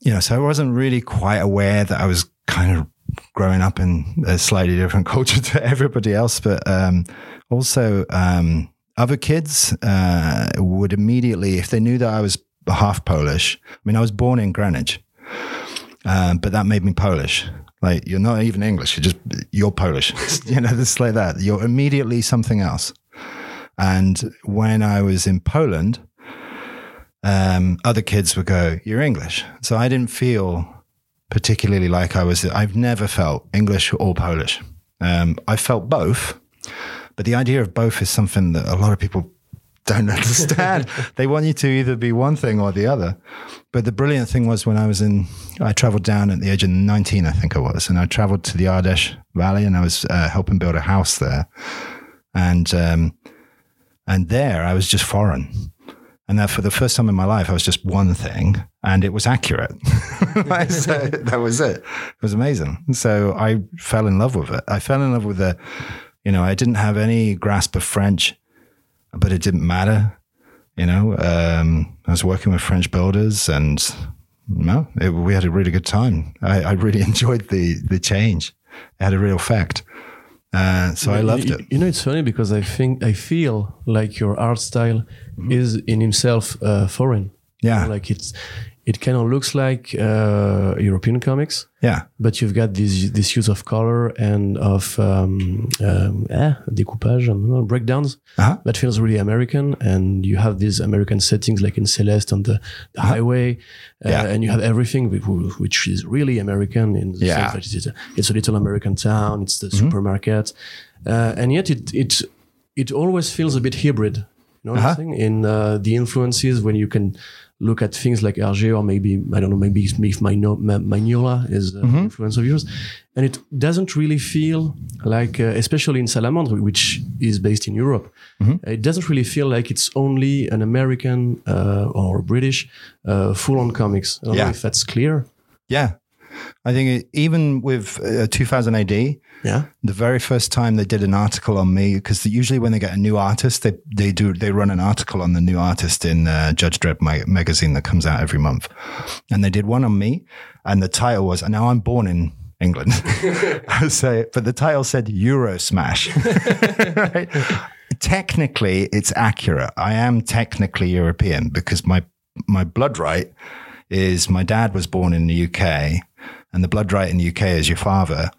S3: you know, so I wasn't really quite aware that I was kind of growing up in a slightly different culture to everybody else. But um, also, um, other kids uh, would immediately, if they knew that I was half Polish. I mean, I was born in Greenwich. Um, but that made me Polish. Like you're not even English. You're just you're Polish. you know, it's like that. You're immediately something else. And when I was in Poland, um, other kids would go, "You're English." So I didn't feel particularly like I was. I've never felt English or Polish. Um, I felt both, but the idea of both is something that a lot of people don't understand. they want you to either be one thing or the other. But the brilliant thing was when I was in, I traveled down at the age of 19, I think I was, and I traveled to the Ardèche Valley and I was uh, helping build a house there. And, um, and there I was just foreign. And that for the first time in my life, I was just one thing and it was accurate. so that was it. It was amazing. So I fell in love with it. I fell in love with the, you know, I didn't have any grasp of French. But it didn't matter. You know, um, I was working with French builders, and no, it, we had a really good time. I, I, really enjoyed the the change. It had a real effect. Uh, so I loved
S2: you,
S3: it.
S2: You know, it's funny because I think I feel like your art style mm-hmm. is in himself uh, foreign.
S3: Yeah,
S2: you know, like it's it kind of looks like uh, European comics.
S3: Yeah,
S2: but you've got this this use of color and of um, um, eh, découpage and breakdowns uh-huh. that feels really American. And you have these American settings like in Celeste on the, the uh-huh. highway, uh, yeah. and you have everything which is really American in the
S3: yeah.
S2: sense that it's a, it's a little American town, it's the mm-hmm. supermarket, uh, and yet it it it always feels a bit hybrid. You know what uh-huh. I'm saying? In uh, the influences when you can look at things like Hergé or maybe I don't know maybe if Mignola is an mm-hmm. influence of yours, and it doesn't really feel like, uh, especially in Salamandre, which is based in Europe, mm-hmm. it doesn't really feel like it's only an American uh, or British uh, full-on comics. I don't yeah. know if that's clear.
S3: Yeah, I think it, even with uh, 2000 AD,
S2: yeah,
S3: the very first time they did an article on me, because usually when they get a new artist, they they do they run an article on the new artist in uh, Judge Dredd ma- magazine that comes out every month, and they did one on me, and the title was, and "Now I'm born in England," so but the title said Euro Smash. right? Technically, it's accurate. I am technically European because my my blood right is my dad was born in the UK and the blood right in the UK is your father,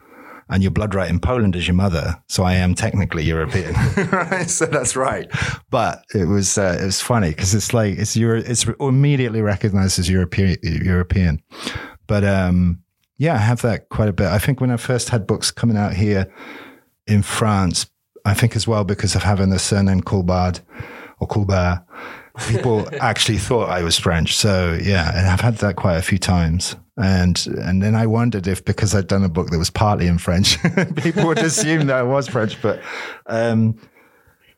S3: and your blood right in Poland is your mother. So I am technically European, right? So that's right. But it was uh, it was funny because it's like it's Euro, it's immediately recognized as European. European, but um, yeah, I have that quite a bit. I think when I first had books coming out here in France, I think as well because of having the surname Culbard or Coulbard, people actually thought I was French. So yeah, and I've had that quite a few times. And and then I wondered if because I'd done a book that was partly in French, people would assume that I was French. But um,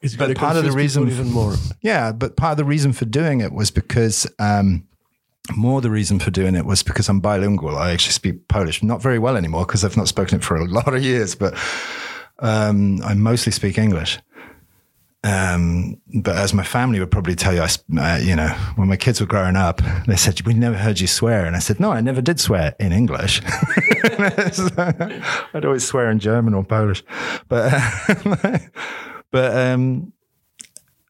S2: it's but part of the reason even more.
S3: Yeah, but part of the reason for doing it was because um, more the reason for doing it was because I'm bilingual. I actually speak Polish, not very well anymore because I've not spoken it for a lot of years, but um, I mostly speak English. Um, but as my family would probably tell you, I, uh, you know, when my kids were growing up, they said, we never heard you swear. And I said, no, I never did swear in English. I'd always swear in German or Polish. But, but, um,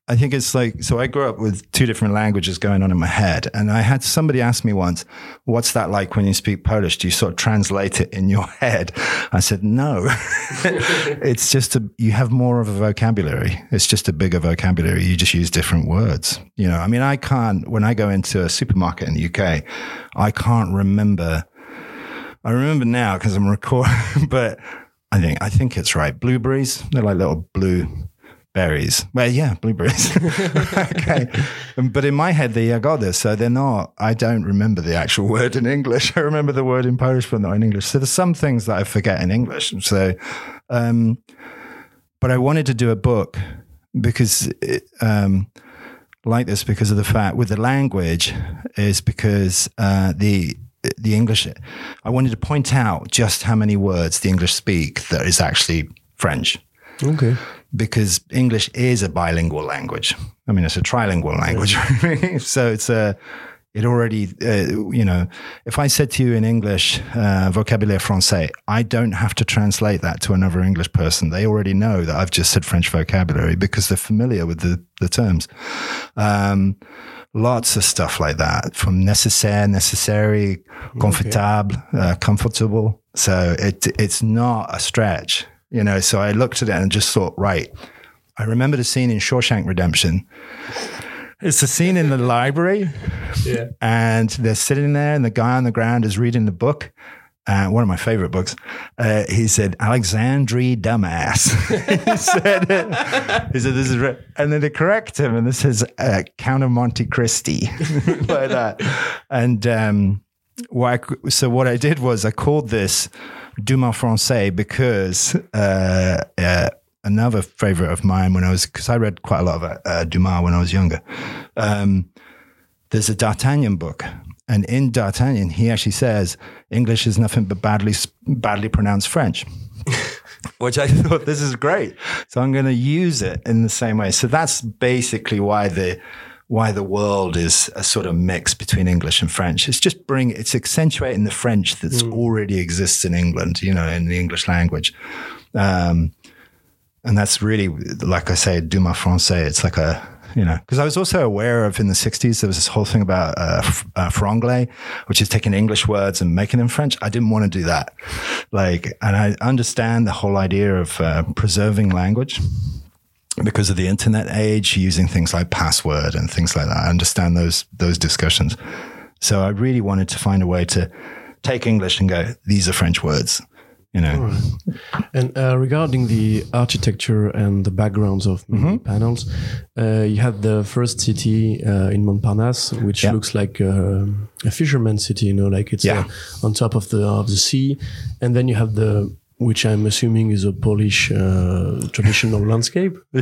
S3: I think it's like, so I grew up with two different languages going on in my head. And I had somebody ask me once, what's that like when you speak Polish? Do you sort of translate it in your head? I said, no, it's just a, you have more of a vocabulary. It's just a bigger vocabulary. You just use different words. You know, I mean, I can't, when I go into a supermarket in the UK, I can't remember, I remember now because I'm recording, but I think, I think it's right. Blueberries, they're like little blue berries. Well, yeah, blueberries. okay. But in my head, they got this. So they're not, I don't remember the actual word in English. I remember the word in Polish, but not in English. So there's some things that I forget in English. So, um, but I wanted to do a book because, it, um, like this, because of the fact with the language, is because uh, the the English. I wanted to point out just how many words the English speak that is actually French.
S2: Okay
S3: because English is a bilingual language. I mean, it's a trilingual language. so it's a, it already, uh, you know, if I said to you in English, uh, vocabulaire français, I don't have to translate that to another English person. They already know that I've just said French vocabulary because they're familiar with the, the terms. Um, lots of stuff like that from nécessaire, necessary, confortable, okay. uh, comfortable. So it, it's not a stretch you know, so I looked at it and just thought, right. I remember the scene in Shawshank Redemption. It's the scene in the library.
S2: Yeah.
S3: And they're sitting there, and the guy on the ground is reading the book. Uh, one of my favorite books. Uh, he said, Alexandre dumbass. he said, he said, this is, re-. and then they correct him, and this is uh, Count of Monte Cristi. like that. And um, what I, so what I did was I called this Dumas Francais because uh, uh, another favorite of mine when I was, because I read quite a lot of uh, Dumas when I was younger. Um, there's a D'Artagnan book. And in D'Artagnan, he actually says English is nothing but badly, badly pronounced French. which I thought this is great. So I'm going to use it in the same way. So that's basically why the why the world is a sort of mix between English and French. It's just bring it's accentuating the French that's
S2: Mm.
S3: already exists in England, you know, in the English language. Um, and that's really, like I say, Dumas Français. It's like a, you know, because I was also aware of in the 60s, there was this whole thing about uh, uh, franglais, which is taking English words and making them French. I didn't want to do that. Like, and I understand the whole idea of uh, preserving language because of the internet age, using things like password and things like that. I understand those those discussions. So I really wanted to find a way to take English and go, these are French words, you know.
S2: And uh, regarding the architecture and the backgrounds of
S3: Mm-hmm.
S2: panels, uh, you have the first city uh, in Montparnasse, which
S3: Yeah.
S2: looks like uh, a fisherman city. You know, like it's
S3: Yeah.
S2: uh, on top of the of the sea, and then you have the which I'm assuming is a Polish uh, traditional landscape.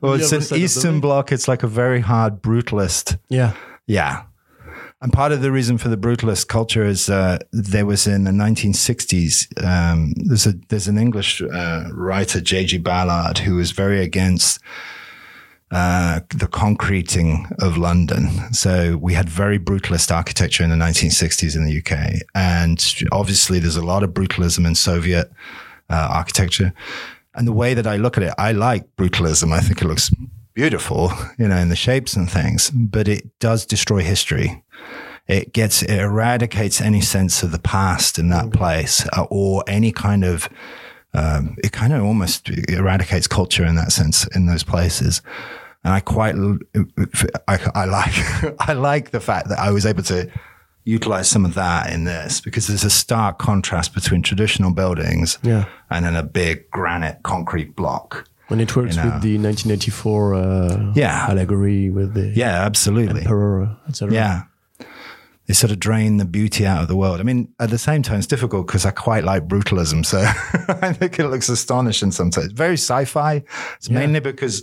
S3: Well, it's an
S2: side of the
S3: Eastern. Bloc. It's like a very hard brutalist.
S2: Yeah,
S3: Yeah. And part of the reason for the brutalist culture is uh, there was in the 1960s. Um, there's a there's an English uh, writer J.G. Ballard who was very against uh, the concreting of London. So we had very brutalist architecture in the 1960s in the UK, and obviously there's a lot of brutalism in Soviet uh, architecture. And the way that I look at it, I like brutalism. I think it looks beautiful, you know, in the shapes and things, but it does destroy history. It gets, it eradicates any sense of the past in that place uh, or any kind of, um, it kind of almost eradicates culture in that sense in those places. And I quite, I, I like, I like the fact that I was able to utilize some of that in this because there's a stark contrast between traditional buildings
S2: yeah.
S3: and then a big granite concrete block.
S2: When it works
S3: You know.
S2: with the 1984 uh,
S3: Yeah.
S2: allegory with the
S3: Yeah, absolutely.
S2: emperor, etc.
S3: Yeah. They sort of drain the beauty out of the world. I mean, at the same time, it's difficult because I quite like brutalism. So I think it looks astonishing sometimes. Very sci fi. It's mainly because,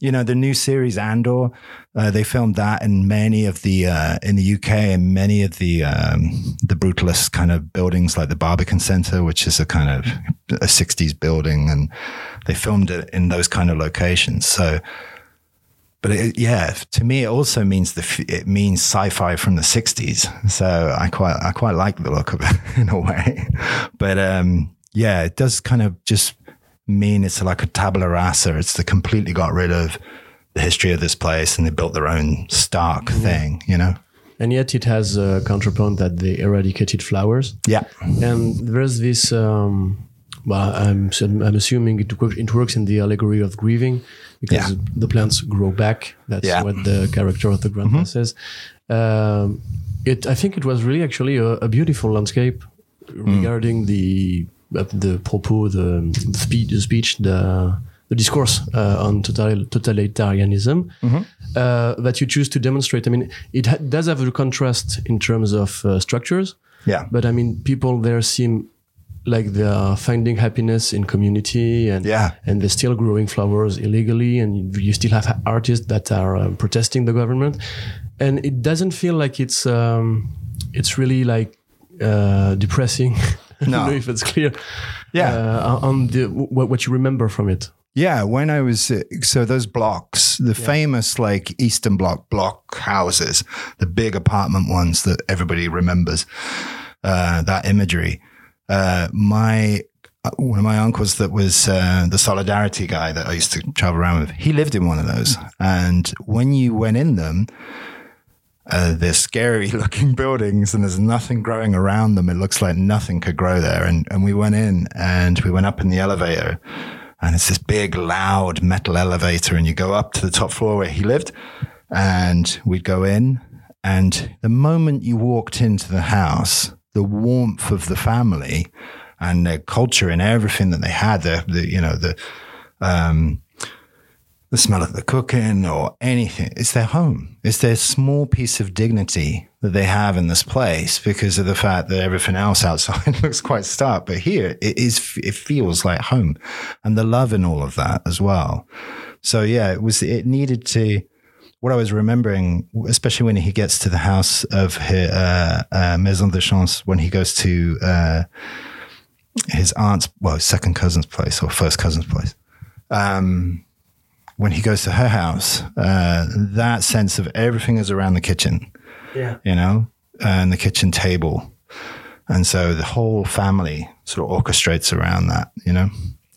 S3: you know, the new series Andor, uh, they filmed that in many of the, uh, in the UK and many of the, um, the brutalist kind of buildings like the Barbican Centre, which is a kind of a 60s building. And they filmed it in those kind of locations. So, but it, yeah, to me, it also means the it means sci-fi from the '60s. So I quite I quite like the look of it in a way. But um, yeah, it does kind of just mean it's like a tabula rasa. It's they completely got rid of the history of this place and they built their own stark thing. You know?
S2: And yet it has a counterpoint that they eradicated flowers.
S3: Yeah.
S2: And there's this, um, well, I'm, I'm assuming it, works- it works in the allegory of grieving because
S3: Yeah.
S2: the plants grow back. That's
S3: Yeah.
S2: what the character of the grandpa says. Um, it, I think it was really actually a, a beautiful landscape regarding the uh, the propos, the, speech, the speech, the the discourse uh, on total, totalitarianism uh, that you choose to demonstrate. I mean, it ha- does have a contrast in terms of uh, structures,
S3: Yeah.
S2: but I mean, people there seem like they are finding happiness in community and
S3: Yeah.
S2: and they're still growing flowers illegally and you, still have artists that are um, protesting the government and it doesn't feel like it's um, it's really like uh, depressing I
S3: No.
S2: don't know if it's clear
S3: Yeah.
S2: uh, on the what, what you remember from it
S3: Yeah, when I was uh, so those blocks, the famous like Eastern Bloc block houses, the big apartment ones that everybody remembers, uh, that imagery. Uh, my uh, one of my uncles that was uh, the solidarity guy that I used to travel around with. He lived in one of those, and when you went in them. Uh, they're scary looking buildings and there's nothing growing around them. It looks like nothing could grow there. And, and we went in and we went up in the elevator and it's this big, loud metal elevator, and you go up to the top floor where he lived, and we'd go in, and the moment you walked into the house, the warmth of the family and their culture and everything that they had, the, the you know the um, the smell of the cooking or anything. It's their home. It's their small piece of dignity that they have in this place because of the fact that everything else outside looks quite stark. But here it is, it feels like home and the love in all of that as well. So yeah, it was, it needed to, what I was remembering, especially when he gets to the house of his, uh, uh, Maison de Chance, when he goes to, uh, his aunt's, well, second cousin's place or first cousin's place. Um, when he goes to her house, uh, that sense of everything is around the kitchen,
S2: Yeah.
S3: you know, and the kitchen table. And so the whole family sort of orchestrates around that, you know?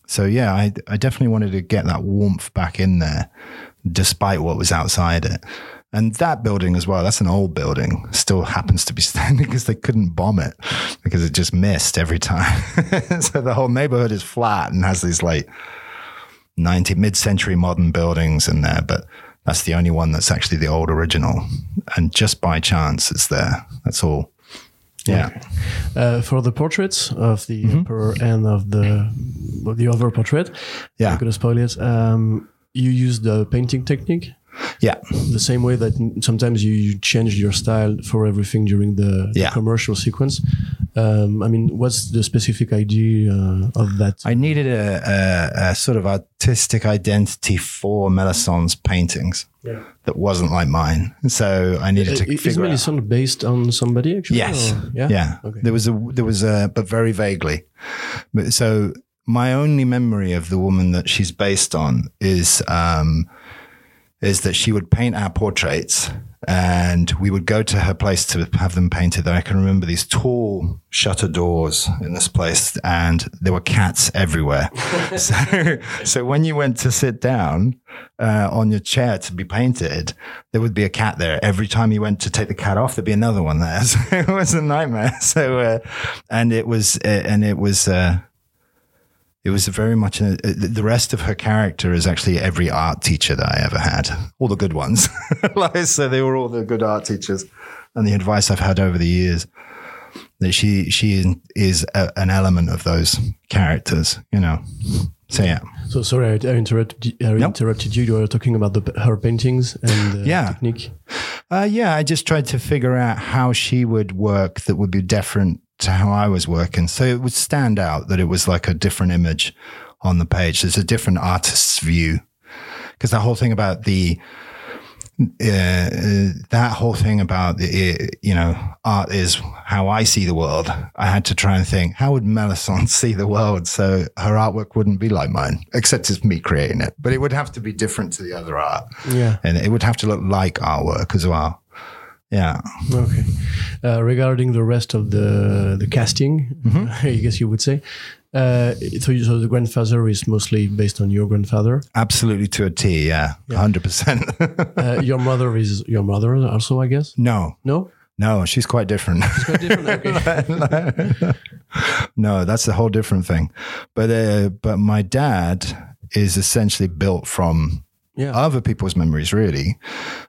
S3: So yeah, I, I definitely wanted to get that warmth back in there, despite what was outside it. And that building as well, that's an old building, still happens to be standing because they couldn't bomb it because it just missed every time. so the whole neighborhood is flat and has these like 90 mid-century modern buildings in there, but that's the only one that's actually the old original. And just by chance it's there. That's all. Yeah.
S2: Uh, for the portraits of the
S3: Mm-hmm.
S2: upper and of the of the other portrait,
S3: Yeah.
S2: I'm gonna spoil it. Um, you use the painting technique
S3: Yeah.
S2: the same way that sometimes you, you change your style for everything during the, the
S3: Yeah.
S2: commercial sequence. Um, I mean, what's the specific idea uh, of that?
S3: I needed a, a, a sort of artistic identity for Melisande's paintings
S2: Yeah.
S3: that wasn't like mine. So I needed to
S2: Uh, is
S3: figure out.
S2: Melisande based on somebody actually?
S3: Yes.
S2: or- Yeah.
S3: Yeah.
S2: Okay.
S3: There was a there was a but very vaguely. So my only memory of the woman that she's based on is um is that she would paint our portraits and we would go to her place to have them painted. I can remember these tall shutter doors in this place and there were cats everywhere. so, so when you went to sit down uh, on your chair to be painted, there would be a cat there. Every time you went to take the cat off, there'd be another one there. So it was a nightmare. So, uh, and it was, uh, and it was, uh, it was very much a, the rest of her character is actually every art teacher that I ever had, all the good ones. like, so they were all the good art teachers, and the advice I've had over the years that she she is a, an element of those characters, you know. So yeah,
S2: So sorry, I, I interrupted. you- I
S3: Nope.
S2: interrupted you. You were talking about the, her paintings and uh,
S3: Yeah.
S2: technique.
S3: uh, yeah. I just tried to figure out how she would work that would be different to how I was working, so it would stand out that it was like a different image on the page. There's a different artist's view because the whole thing about the uh, that whole thing about the, you know art is how I see the world. I had to try and think how would Melisande see the world so her artwork wouldn't be like mine, except it's me creating it. But it would have to be different to the other art,
S2: Yeah.
S3: and it would have to look like artwork as well. Yeah,
S2: Okay. Uh, regarding the rest of the the casting,
S3: Mm-hmm.
S2: I guess you would say. Uh, so, you- so the grandfather is mostly based on your grandfather.
S3: absolutely to a T. Yeah, hundred percent.
S2: Uh, your mother is your mother also, I guess.
S3: No,
S2: No,
S3: no, she's quite different.
S2: quite different. Okay.
S3: no, that's a whole different thing. But uh, but my dad is essentially built from
S2: Yeah.
S3: other people's memories, really,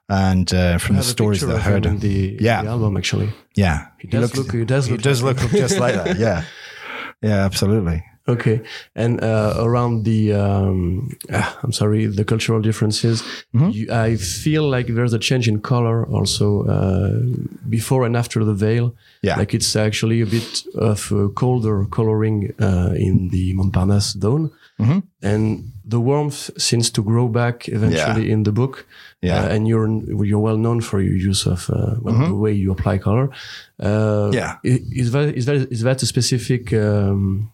S3: and uh, from the stories that I heard.
S2: in the,
S3: Yeah.
S2: the album actually.
S3: yeah,
S2: He does look- he does
S3: He
S2: look
S3: does
S2: like
S3: look just like that. Yeah, yeah, absolutely.
S2: Okay, and uh, around the, um, ah, I'm sorry, the cultural differences,
S3: Mm-hmm.
S2: you, I feel like there's a change in color also uh, before and after the veil.
S3: Yeah.
S2: like it's actually a bit of a colder coloring uh, in the Montparnasse zone,
S3: Mm-hmm.
S2: and the warmth seems to grow back eventually in the book.
S3: Yeah.
S2: Uh, and you're you're well known for your use of uh, well, the way you apply color. Uh,
S3: Mm-hmm. Yeah.
S2: is that is that is that a specific? Um,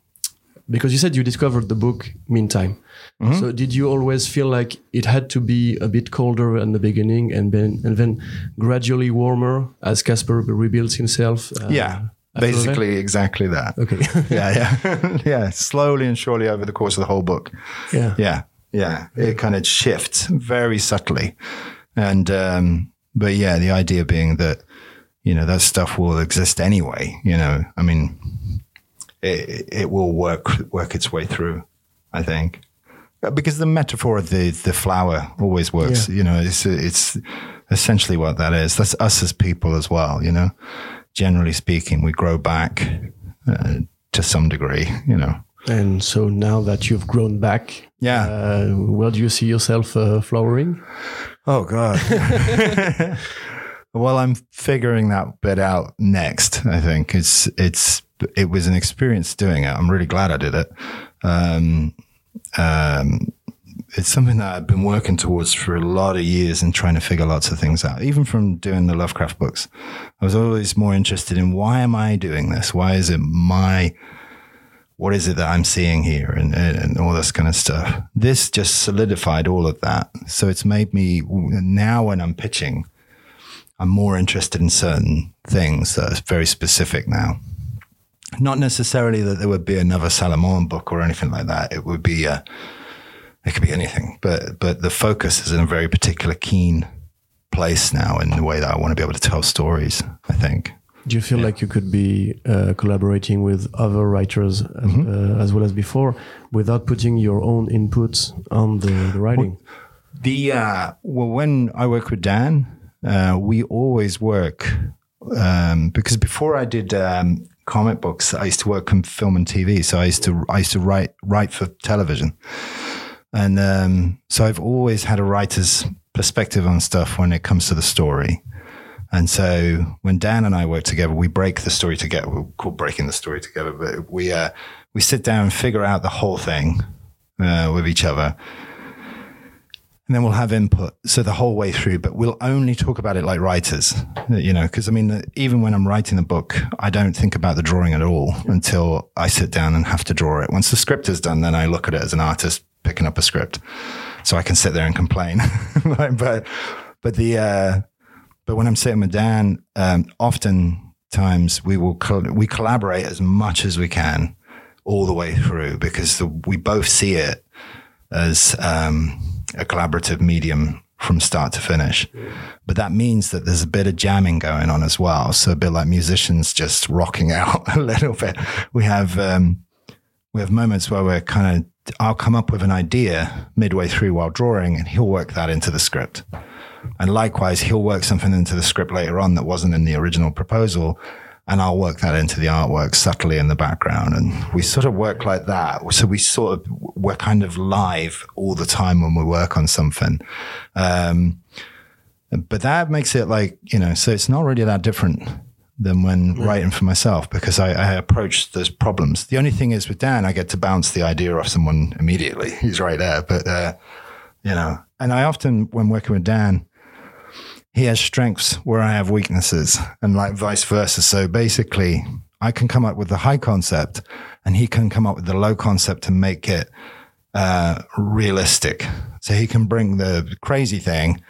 S2: because you said you discovered the book meantime.
S3: Mm-hmm.
S2: So did you always feel like it had to be a bit colder in the beginning and then and then gradually warmer as Casper rebuilds himself? uh,
S3: Yeah,
S2: after the veil?
S3: Basically exactly that.
S2: Okay.
S3: Yeah, yeah, yeah. Slowly and surely over the course of the whole book.
S2: yeah.
S3: Yeah, yeah. It kind of shifts very subtly, and um, but yeah, the idea being that you know that stuff will exist anyway. You know, I mean, it, it will work work its way through. I think Uh, because the metaphor of the the flower always works. You know, it's it's essentially what that is. That's us as people as well. You know, generally speaking, we grow back uh, to some degree. You know.
S2: And so now that you've grown back,
S3: Yeah.
S2: uh, where do you see yourself uh, flowering?
S3: Oh God. well, I'm figuring that bit out next. I think it's it's it was an experience doing it. I'm really glad I did it. Um, um, it's something that I've been working towards for a lot of years and trying to figure lots of things out. Even from doing the Lovecraft books, I was always more interested in why am I doing this? Why is it my what is it that I'm seeing here and, and, and all this kind of stuff. This just solidified all of that. So it's made me now when I'm pitching, I'm more interested in certain things that are very specific now. Not necessarily that there would be another Salomon book or anything like that. It would be, uh, it could be anything, but but the focus is in a very particular keen place now in the way that I want to be able to tell stories. I think.
S2: Do you feel yeah. like you could be uh, collaborating with other writers as, mm -hmm. uh, as, well as before without putting your own inputs on the, the writing?
S3: Well, the uh, well, when I work with Dan, uh, we always work um, because before I did um, comic books, I used to work in film and TV. So I used to I used to write write for television, and um, so I've always had a writer's perspective on stuff when it comes to the story. And so when Dan and I work together, we break the story together. We call breaking the story together, but we uh, we sit down and figure out the whole thing uh, with each other, and then we'll have input. So the whole way through, but we'll only talk about it like writers, you know, because I mean, even when I'm writing the book, I don't think about the drawing at all until I sit down and have to draw it. Once the script is done, then I look at it as an artist picking up a script, so I can sit there and complain. but but the uh, but when I'm sitting with Dan, um, oftentimes we will we collaborate as much as we can all the way through because the, we both see it as um, a collaborative medium from start to finish. But that means that there's a bit of jamming going on as well. So a bit like musicians just rocking out a little bit. We have um, we have moments where we're kind of I'll come up with an idea midway through while drawing, and he'll work that into the script. And likewise, he'll work something into the script later on that wasn't in the original proposal. And I'll work that into the artwork subtly in the background. And we sort of work like that. So we sort of, we're kind of live all the time when we work on something. Um, but that makes it like, you know, so it's not really that different than when yeah. writing for myself because I, I, approach those problems. The only thing is with Dan, I get to bounce the idea off someone immediately. He's right there. But, uh, you know, and I often, when working with Dan, he has strengths where I have weaknesses and like vice versa. So basically, I can come up with the high concept and he can come up with the low concept and make it uh, realistic. So he can bring the crazy thing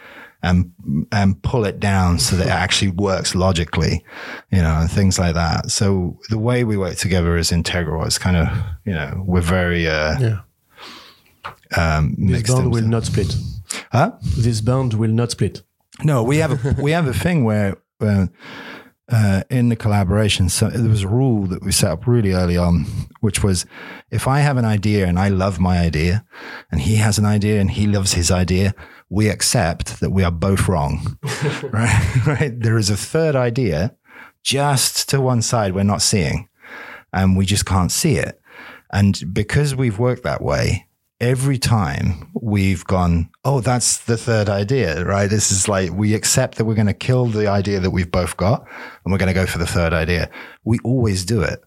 S3: and and pull it down so that it actually works logically, you know, and things like that. So the way we work together is integral. It's kind of you know we're very uh, yeah.
S2: Um, this bond will not split.
S3: Huh?
S2: This bond will not split.
S3: No, we have a we have a thing where uh, uh, in the collaboration, so there was a rule that we set up really early on, which was if I have an idea and I love my idea, and he has an idea and he loves his idea, we accept that we are both wrong. right? right? There is a third idea just to one side we're not seeing, and we just can't see it. And because we've worked that way, every time we've gone, oh, that's the third idea, right? This is like we accept that we're going to kill the idea that we've both got and we're going to go for the third idea. We always do it.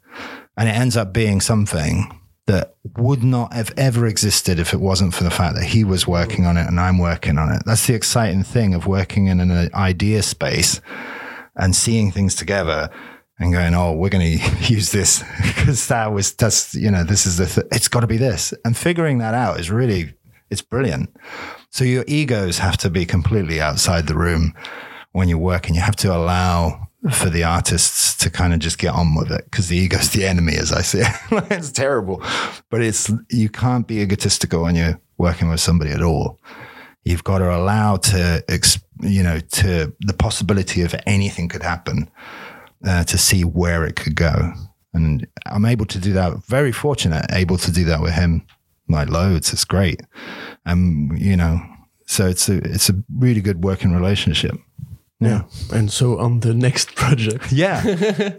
S3: And it ends up being something that would not have ever existed if it wasn't for the fact that he was working on it and I'm working on it. That's the exciting thing of working in an idea space and seeing things together and going, oh, we're going to use this because that was that's you know this is the th- it's got to be this, and figuring that out is really it's brilliant. So your egos have to be completely outside the room when you're working. You have to allow for the artists to kind of just get on with it because the ego's the enemy, as I say. it's terrible, but it's you can't be egotistical when you're working with somebody at all. You've got to allow to, you know, to the possibility of anything could happen uh, to see where it could go. And I'm able to do that. Very fortunate, able to do that with him, like loads. It's great. And, um, you know, so it's a, it's a really good working relationship.
S2: Yeah. yeah. And so on the next project.
S3: Yeah.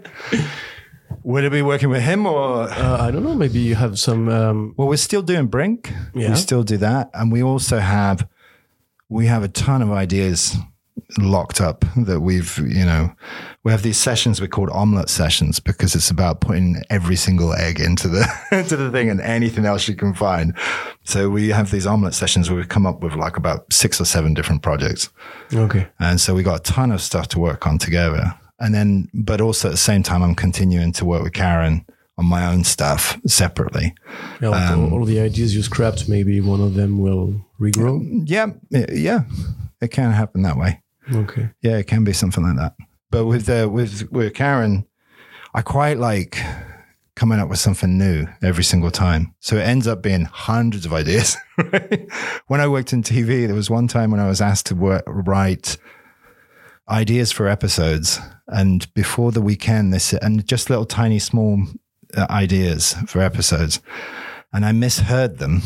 S3: Will it be working with him or?
S2: Uh, I don't know. Maybe you have some. Um...
S3: Well, we're still doing Brink. Yeah. We still do that. And we also have, we have a ton of ideas locked up that we've, you know, we have these sessions we called omelette sessions because it's about putting every single egg into the into the thing and anything else you can find. So we have these omelette sessions where we come up with like about six or seven different projects.
S2: Okay.
S3: And so we got a ton of stuff to work on together. And then, but also at the same time, I'm continuing to work with Karen on my own stuff separately.
S2: Yeah, like
S3: Um,
S2: all, all the ideas you scrapped, maybe one of them will regrow.
S3: Yeah, yeah, it can happen that way.
S2: Okay.
S3: Yeah, it can be something like that. But with uh, with with Karen, I quite like coming up with something new every single time. So it ends up being hundreds of ideas. right? when I worked in TV, there was one time when I was asked to work, write ideas for episodes, and before the weekend, this and just little tiny small uh, ideas for episodes, and I misheard them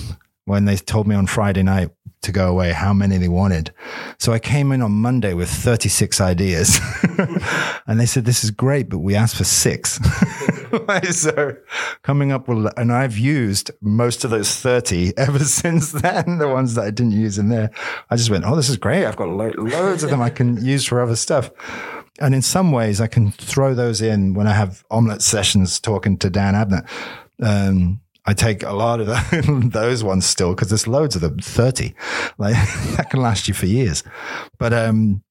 S3: when they told me on Friday night to go away how many they wanted. So I came in on Monday with 36 ideas. and they said, This is great, but we asked for six. so coming up with, and I've used most of those 30 ever since then, the ones that I didn't use in there. I just went, Oh, this is great. I've got lo- loads of them I can use for other stuff. And in some ways, I can throw those in when I have omelette sessions talking to Dan Abnett. Um, I take a lot of those ones still because there's loads of them, 30. Like that can last you for years. But um,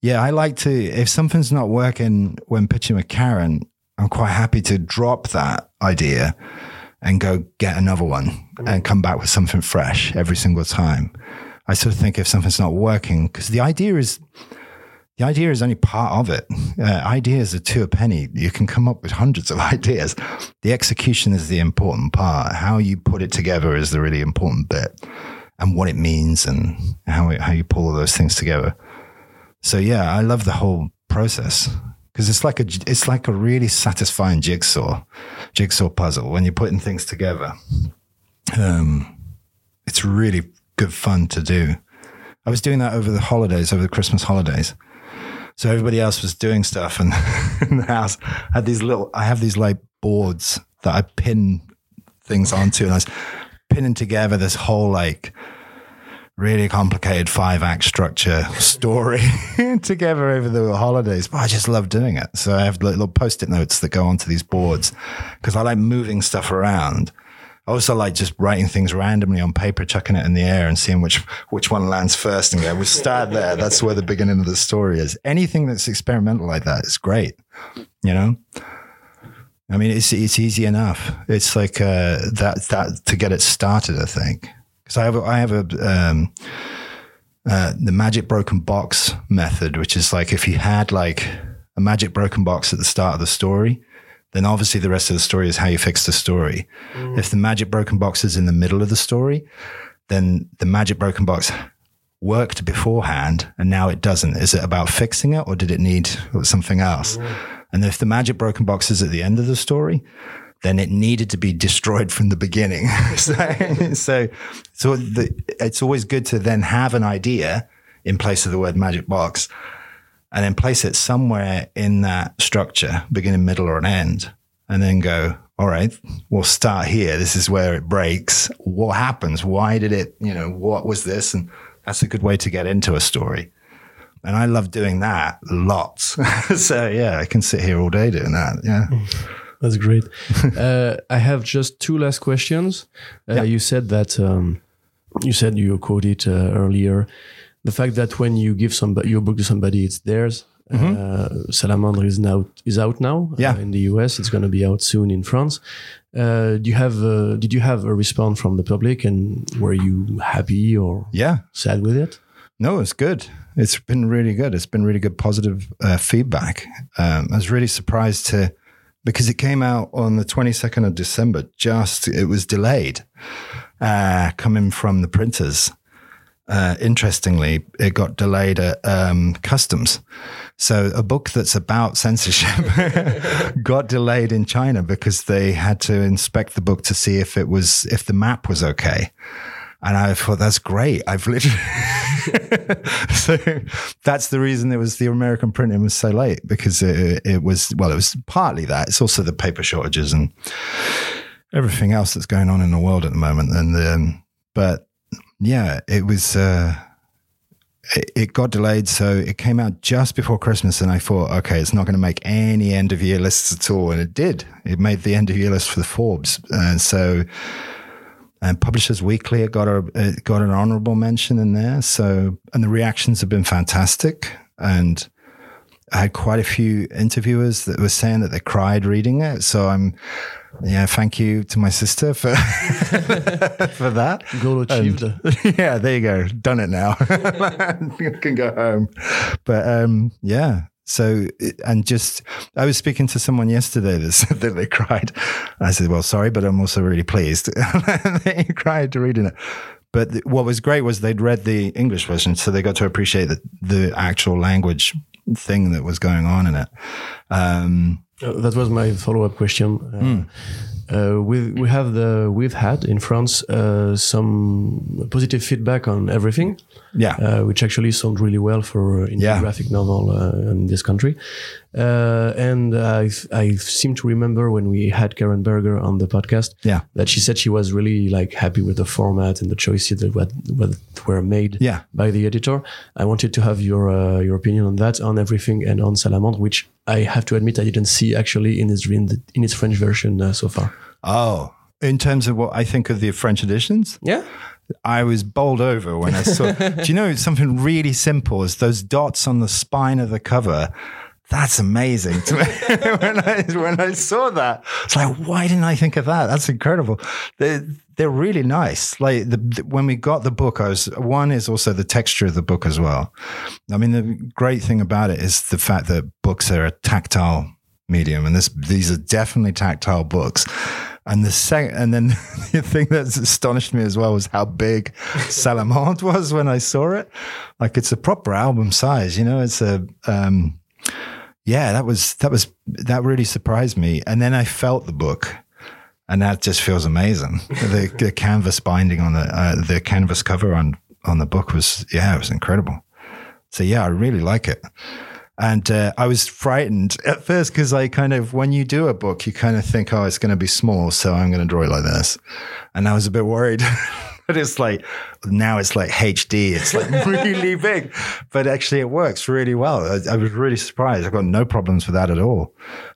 S3: yeah, I like to, if something's not working when pitching with Karen, I'm quite happy to drop that idea and go get another one and come back with something fresh every single time. I sort of think if something's not working, because the idea is, the idea is only part of it. Uh, ideas are two a penny. You can come up with hundreds of ideas. The execution is the important part. How you put it together is the really important bit, and what it means, and how it, how you pull all those things together. So yeah, I love the whole process because it's like a it's like a really satisfying jigsaw jigsaw puzzle when you're putting things together. Um, it's really good fun to do. I was doing that over the holidays, over the Christmas holidays. So everybody else was doing stuff and in the house had these little, I have these like boards that I pin things onto and I was pinning together this whole like really complicated five act structure story together over the holidays. But I just love doing it. So I have little post it notes that go onto these boards because I like moving stuff around. I also like just writing things randomly on paper, chucking it in the air and seeing which which one lands first and go, we start there. That's where the beginning of the story is. Anything that's experimental like that is great. You know? I mean, it's it's easy enough. It's like uh, that that to get it started. I think because I have I have a um, uh, the magic broken box method, which is like if you had like a magic broken box at the start of the story, then obviously the rest of the story is how you fix the story. Mm. If the magic broken box is in the middle of the story, then the magic broken box worked beforehand and now it doesn't. Is it about fixing it or did it need something else? Mm. And if the magic broken box is at the end of the story, then it needed to be destroyed from the beginning. so, so, so the, it's always good to then have an idea in place of the word magic box and then place it somewhere in that structure, beginning, middle, or an end, and then go, all right, we'll start here. This is where it breaks. What happens? Why did it, you know, what was this? And that's a good way to get into a story. And I love doing that lots. so yeah, I can sit here all day doing that. Yeah.
S2: That's great. uh, I have just two last questions. Uh,
S3: Yeah.
S2: You said that um, you said you quoted uh, earlier the fact that when you give somebody your book to somebody, it's theirs. Uh, Salamandre is now is out now
S3: Mm-hmm. Yeah.
S2: uh, in the US. It's going to be out soon in France. Uh, do you have uh, did you have a response from the public and were you happy or
S3: Yeah.
S2: sad with it?
S3: No, it's good. It's been really good. It's been really good positive uh, feedback. Um, I was really surprised to because it came out on the 22nd of December. Just it was delayed uh, coming from the printers. Uh, interestingly, it got delayed at um, customs. So a book that's about censorship got delayed in China because they had to inspect the book to see if it was if the map was okay. And I thought that's great. I've literally so that's the reason it was the American printing was so late because it, it was well, it was partly that. It's also the paper shortages and everything else that's going on in the world at the moment. And um, but yeah, it was. Uh, it, got delayed, so it came out just before Christmas, and I thought, okay, it's not going to make any end of year lists at all, and it did. It made the end of year list for the Forbes, and so and Publishers Weekly it got a it got an honorable mention in there. So and the reactions have been fantastic, and I had quite a few interviewers that were saying that they cried reading it. So I'm, yeah, thank you to my sister for for that.
S2: Goal achieved.
S3: Yeah, there you go. Done it now. I can go home. But um, yeah. So and just I was speaking to someone yesterday that said that they cried. I said, "Well, sorry, but I'm also really pleased." they cried to reading it. But what was great was they'd read the English version, so they got to appreciate the, the actual language thing that was going on in it. Um,
S2: Uh, that was my follow-up question. Uh,
S3: Hmm.
S2: Uh, we we have the we've had in France uh, some positive feedback on everything,
S3: yeah,
S2: uh, which actually sound really well for in
S3: Yeah.
S2: graphic novel uh, in this country. Uh, and I I seem to remember when we had Karen Berger on the podcast
S3: yeah,
S2: that she said she was really like happy with the format and the choices that what were made
S3: yeah.
S2: by the editor. I wanted to have your uh, your opinion on that, on everything, and on Salamandre, which I have to admit I didn't see actually in its in, the, in its French version uh, so far.
S3: Oh, in terms of what I think of the French editions,
S2: Yeah,
S3: I was bowled over when I saw. do you know something really simple? Is those dots on the spine of the cover? That's amazing to me. when I when I saw that, it's like, why didn't I think of that? That's incredible. They're they're really nice. Like the, the- when we got the book, I was one is also the texture of the book as well. I mean, the great thing about it is the fact that books are a tactile medium, and this these are definitely tactile books. And the second, and then the thing that astonished me as well was how big Salamand was when I saw it. Like it's a proper album size, you know. It's a, um, yeah, that was that was that really surprised me. And then I felt the book, and that just feels amazing. the, the canvas binding on the uh, the canvas cover on on the book was yeah, it was incredible. So yeah, I really like it. And uh, I was frightened at first because I kind of, when you do a book, you kind of think, oh, it's going to be small, so I'm going to draw it like this. And I was a bit worried. but it's like, now it's like HD. It's like really big. But actually, it works really well. I, I was really surprised. I got no problems with that at all.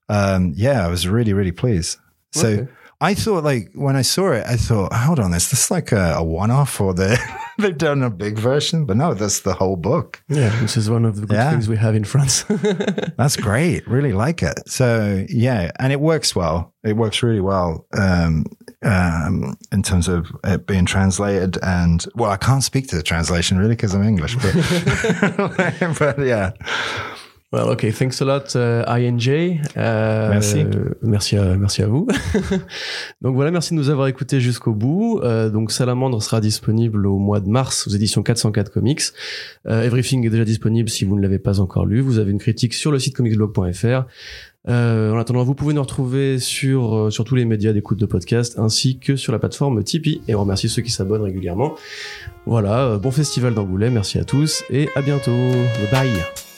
S3: Um, yeah, I was really, really pleased. So
S2: Okay.
S3: I thought, like, when I saw it, I thought, hold on, is this like a, a one off or the, they've done a big version? But no, that's the whole book.
S2: yeah, this is one of the good
S3: Yeah.
S2: things we have in France.
S3: That's great. Really like it. So yeah, and it works well. It works really well um, um, in terms of it being translated. And well, I can't speak to the translation really because I'm English, but but yeah,
S2: Well, ok, thanks a lot, euh, INJ. Euh,
S3: Merci.
S2: euh, merci, à, merci à vous. donc voilà, merci de nous avoir écoutés jusqu'au bout. Euh, donc Salamandre sera disponible au mois de mars aux éditions 404 Comics. Euh, Everything est déjà disponible si vous ne l'avez pas encore lu. Vous avez une critique sur le site comicsblog.fr. Euh, en attendant, vous pouvez nous retrouver sur, euh, sur tous les médias d'écoute de podcast ainsi que sur la plateforme Tipeee. Et on remercie ceux qui s'abonnent régulièrement. Voilà, bon festival d'Angoulême, merci à tous et à bientôt. Bye bye.